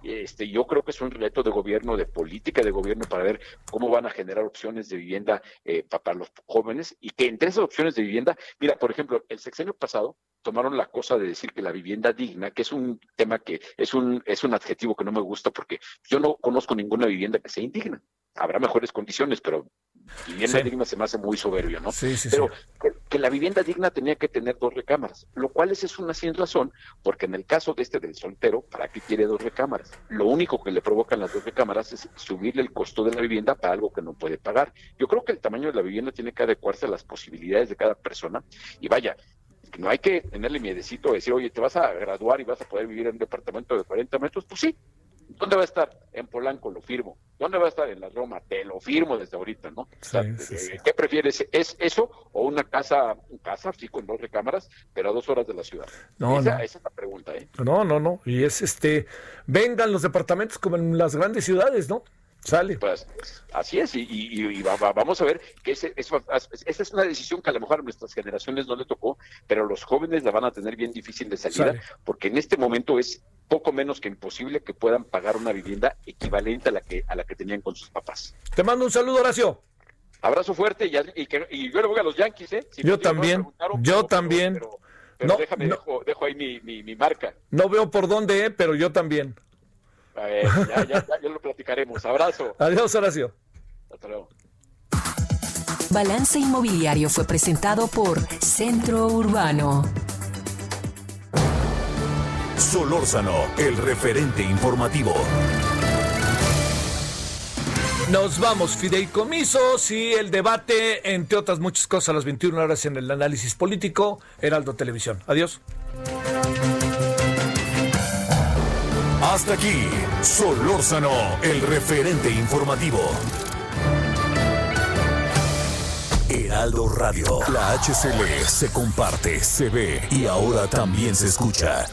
Este, yo creo que es un reto de gobierno, de política de gobierno para ver cómo van a generar opciones de vivienda eh, para los jóvenes y que entre esas opciones de vivienda, mira, por ejemplo, el sexenio pasado tomaron la cosa de decir que la vivienda digna, que es un tema que es un, es un adjetivo que no me gusta porque yo no conozco ninguna vivienda que sea indigna habrá mejores condiciones, pero vivienda digna se me hace muy soberbio, ¿no? Sí, sí, pero que, la vivienda digna tenía que tener dos recámaras, lo cual es, es una sin razón, porque en el caso de este del soltero, ¿para qué quiere dos recámaras? Lo único que le provocan las dos recámaras es subirle el costo de la vivienda para algo que no puede pagar. Yo creo que el tamaño de la vivienda tiene que adecuarse a las posibilidades de cada persona y vaya, no hay que tenerle miedecito de decir, oye, te vas a graduar y vas a poder vivir en un departamento de 40 metros, pues sí, ¿Dónde va a estar? En Polanco, lo firmo. ¿Dónde va a estar? En la Roma, te lo firmo desde ahorita, ¿no? Eh, ¿Qué prefieres? ¿Es eso o una casa, casa, sí, con dos recámaras, pero a dos horas de la ciudad? No, esa, esa es la pregunta, ¿eh? No, no, no. Y es este, vengan los departamentos como en las grandes ciudades, ¿no? Sale. Pues así es, y, vamos a ver que esa es una decisión que a lo mejor a nuestras generaciones no le tocó, pero los jóvenes la van a tener bien difícil de salida, porque en este momento es poco menos que imposible que puedan pagar una vivienda equivalente a la que, a la que tenían con sus papás. Te mando un saludo, Horacio. Abrazo fuerte y, y, yo le voy a los Yankees, ¿eh? yo también, yo también. Pero, déjame, dejo, dejo, ahí mi, mi, mi marca. No veo por dónde, ¿eh? pero yo también ya, ya, ya, lo platicaremos. Abrazo. Adiós, Horacio. Hasta luego. Balance Inmobiliario fue presentado por Centro Urbano. Solórzano, el referente informativo. Nos vamos, fideicomisos y el debate, entre otras muchas cosas, a las 21 horas en el análisis político, Heraldo Televisión. Adiós. Hasta aquí, Solórzano, el referente informativo. Heraldo Radio, la HCL se comparte, se ve y ahora también se escucha.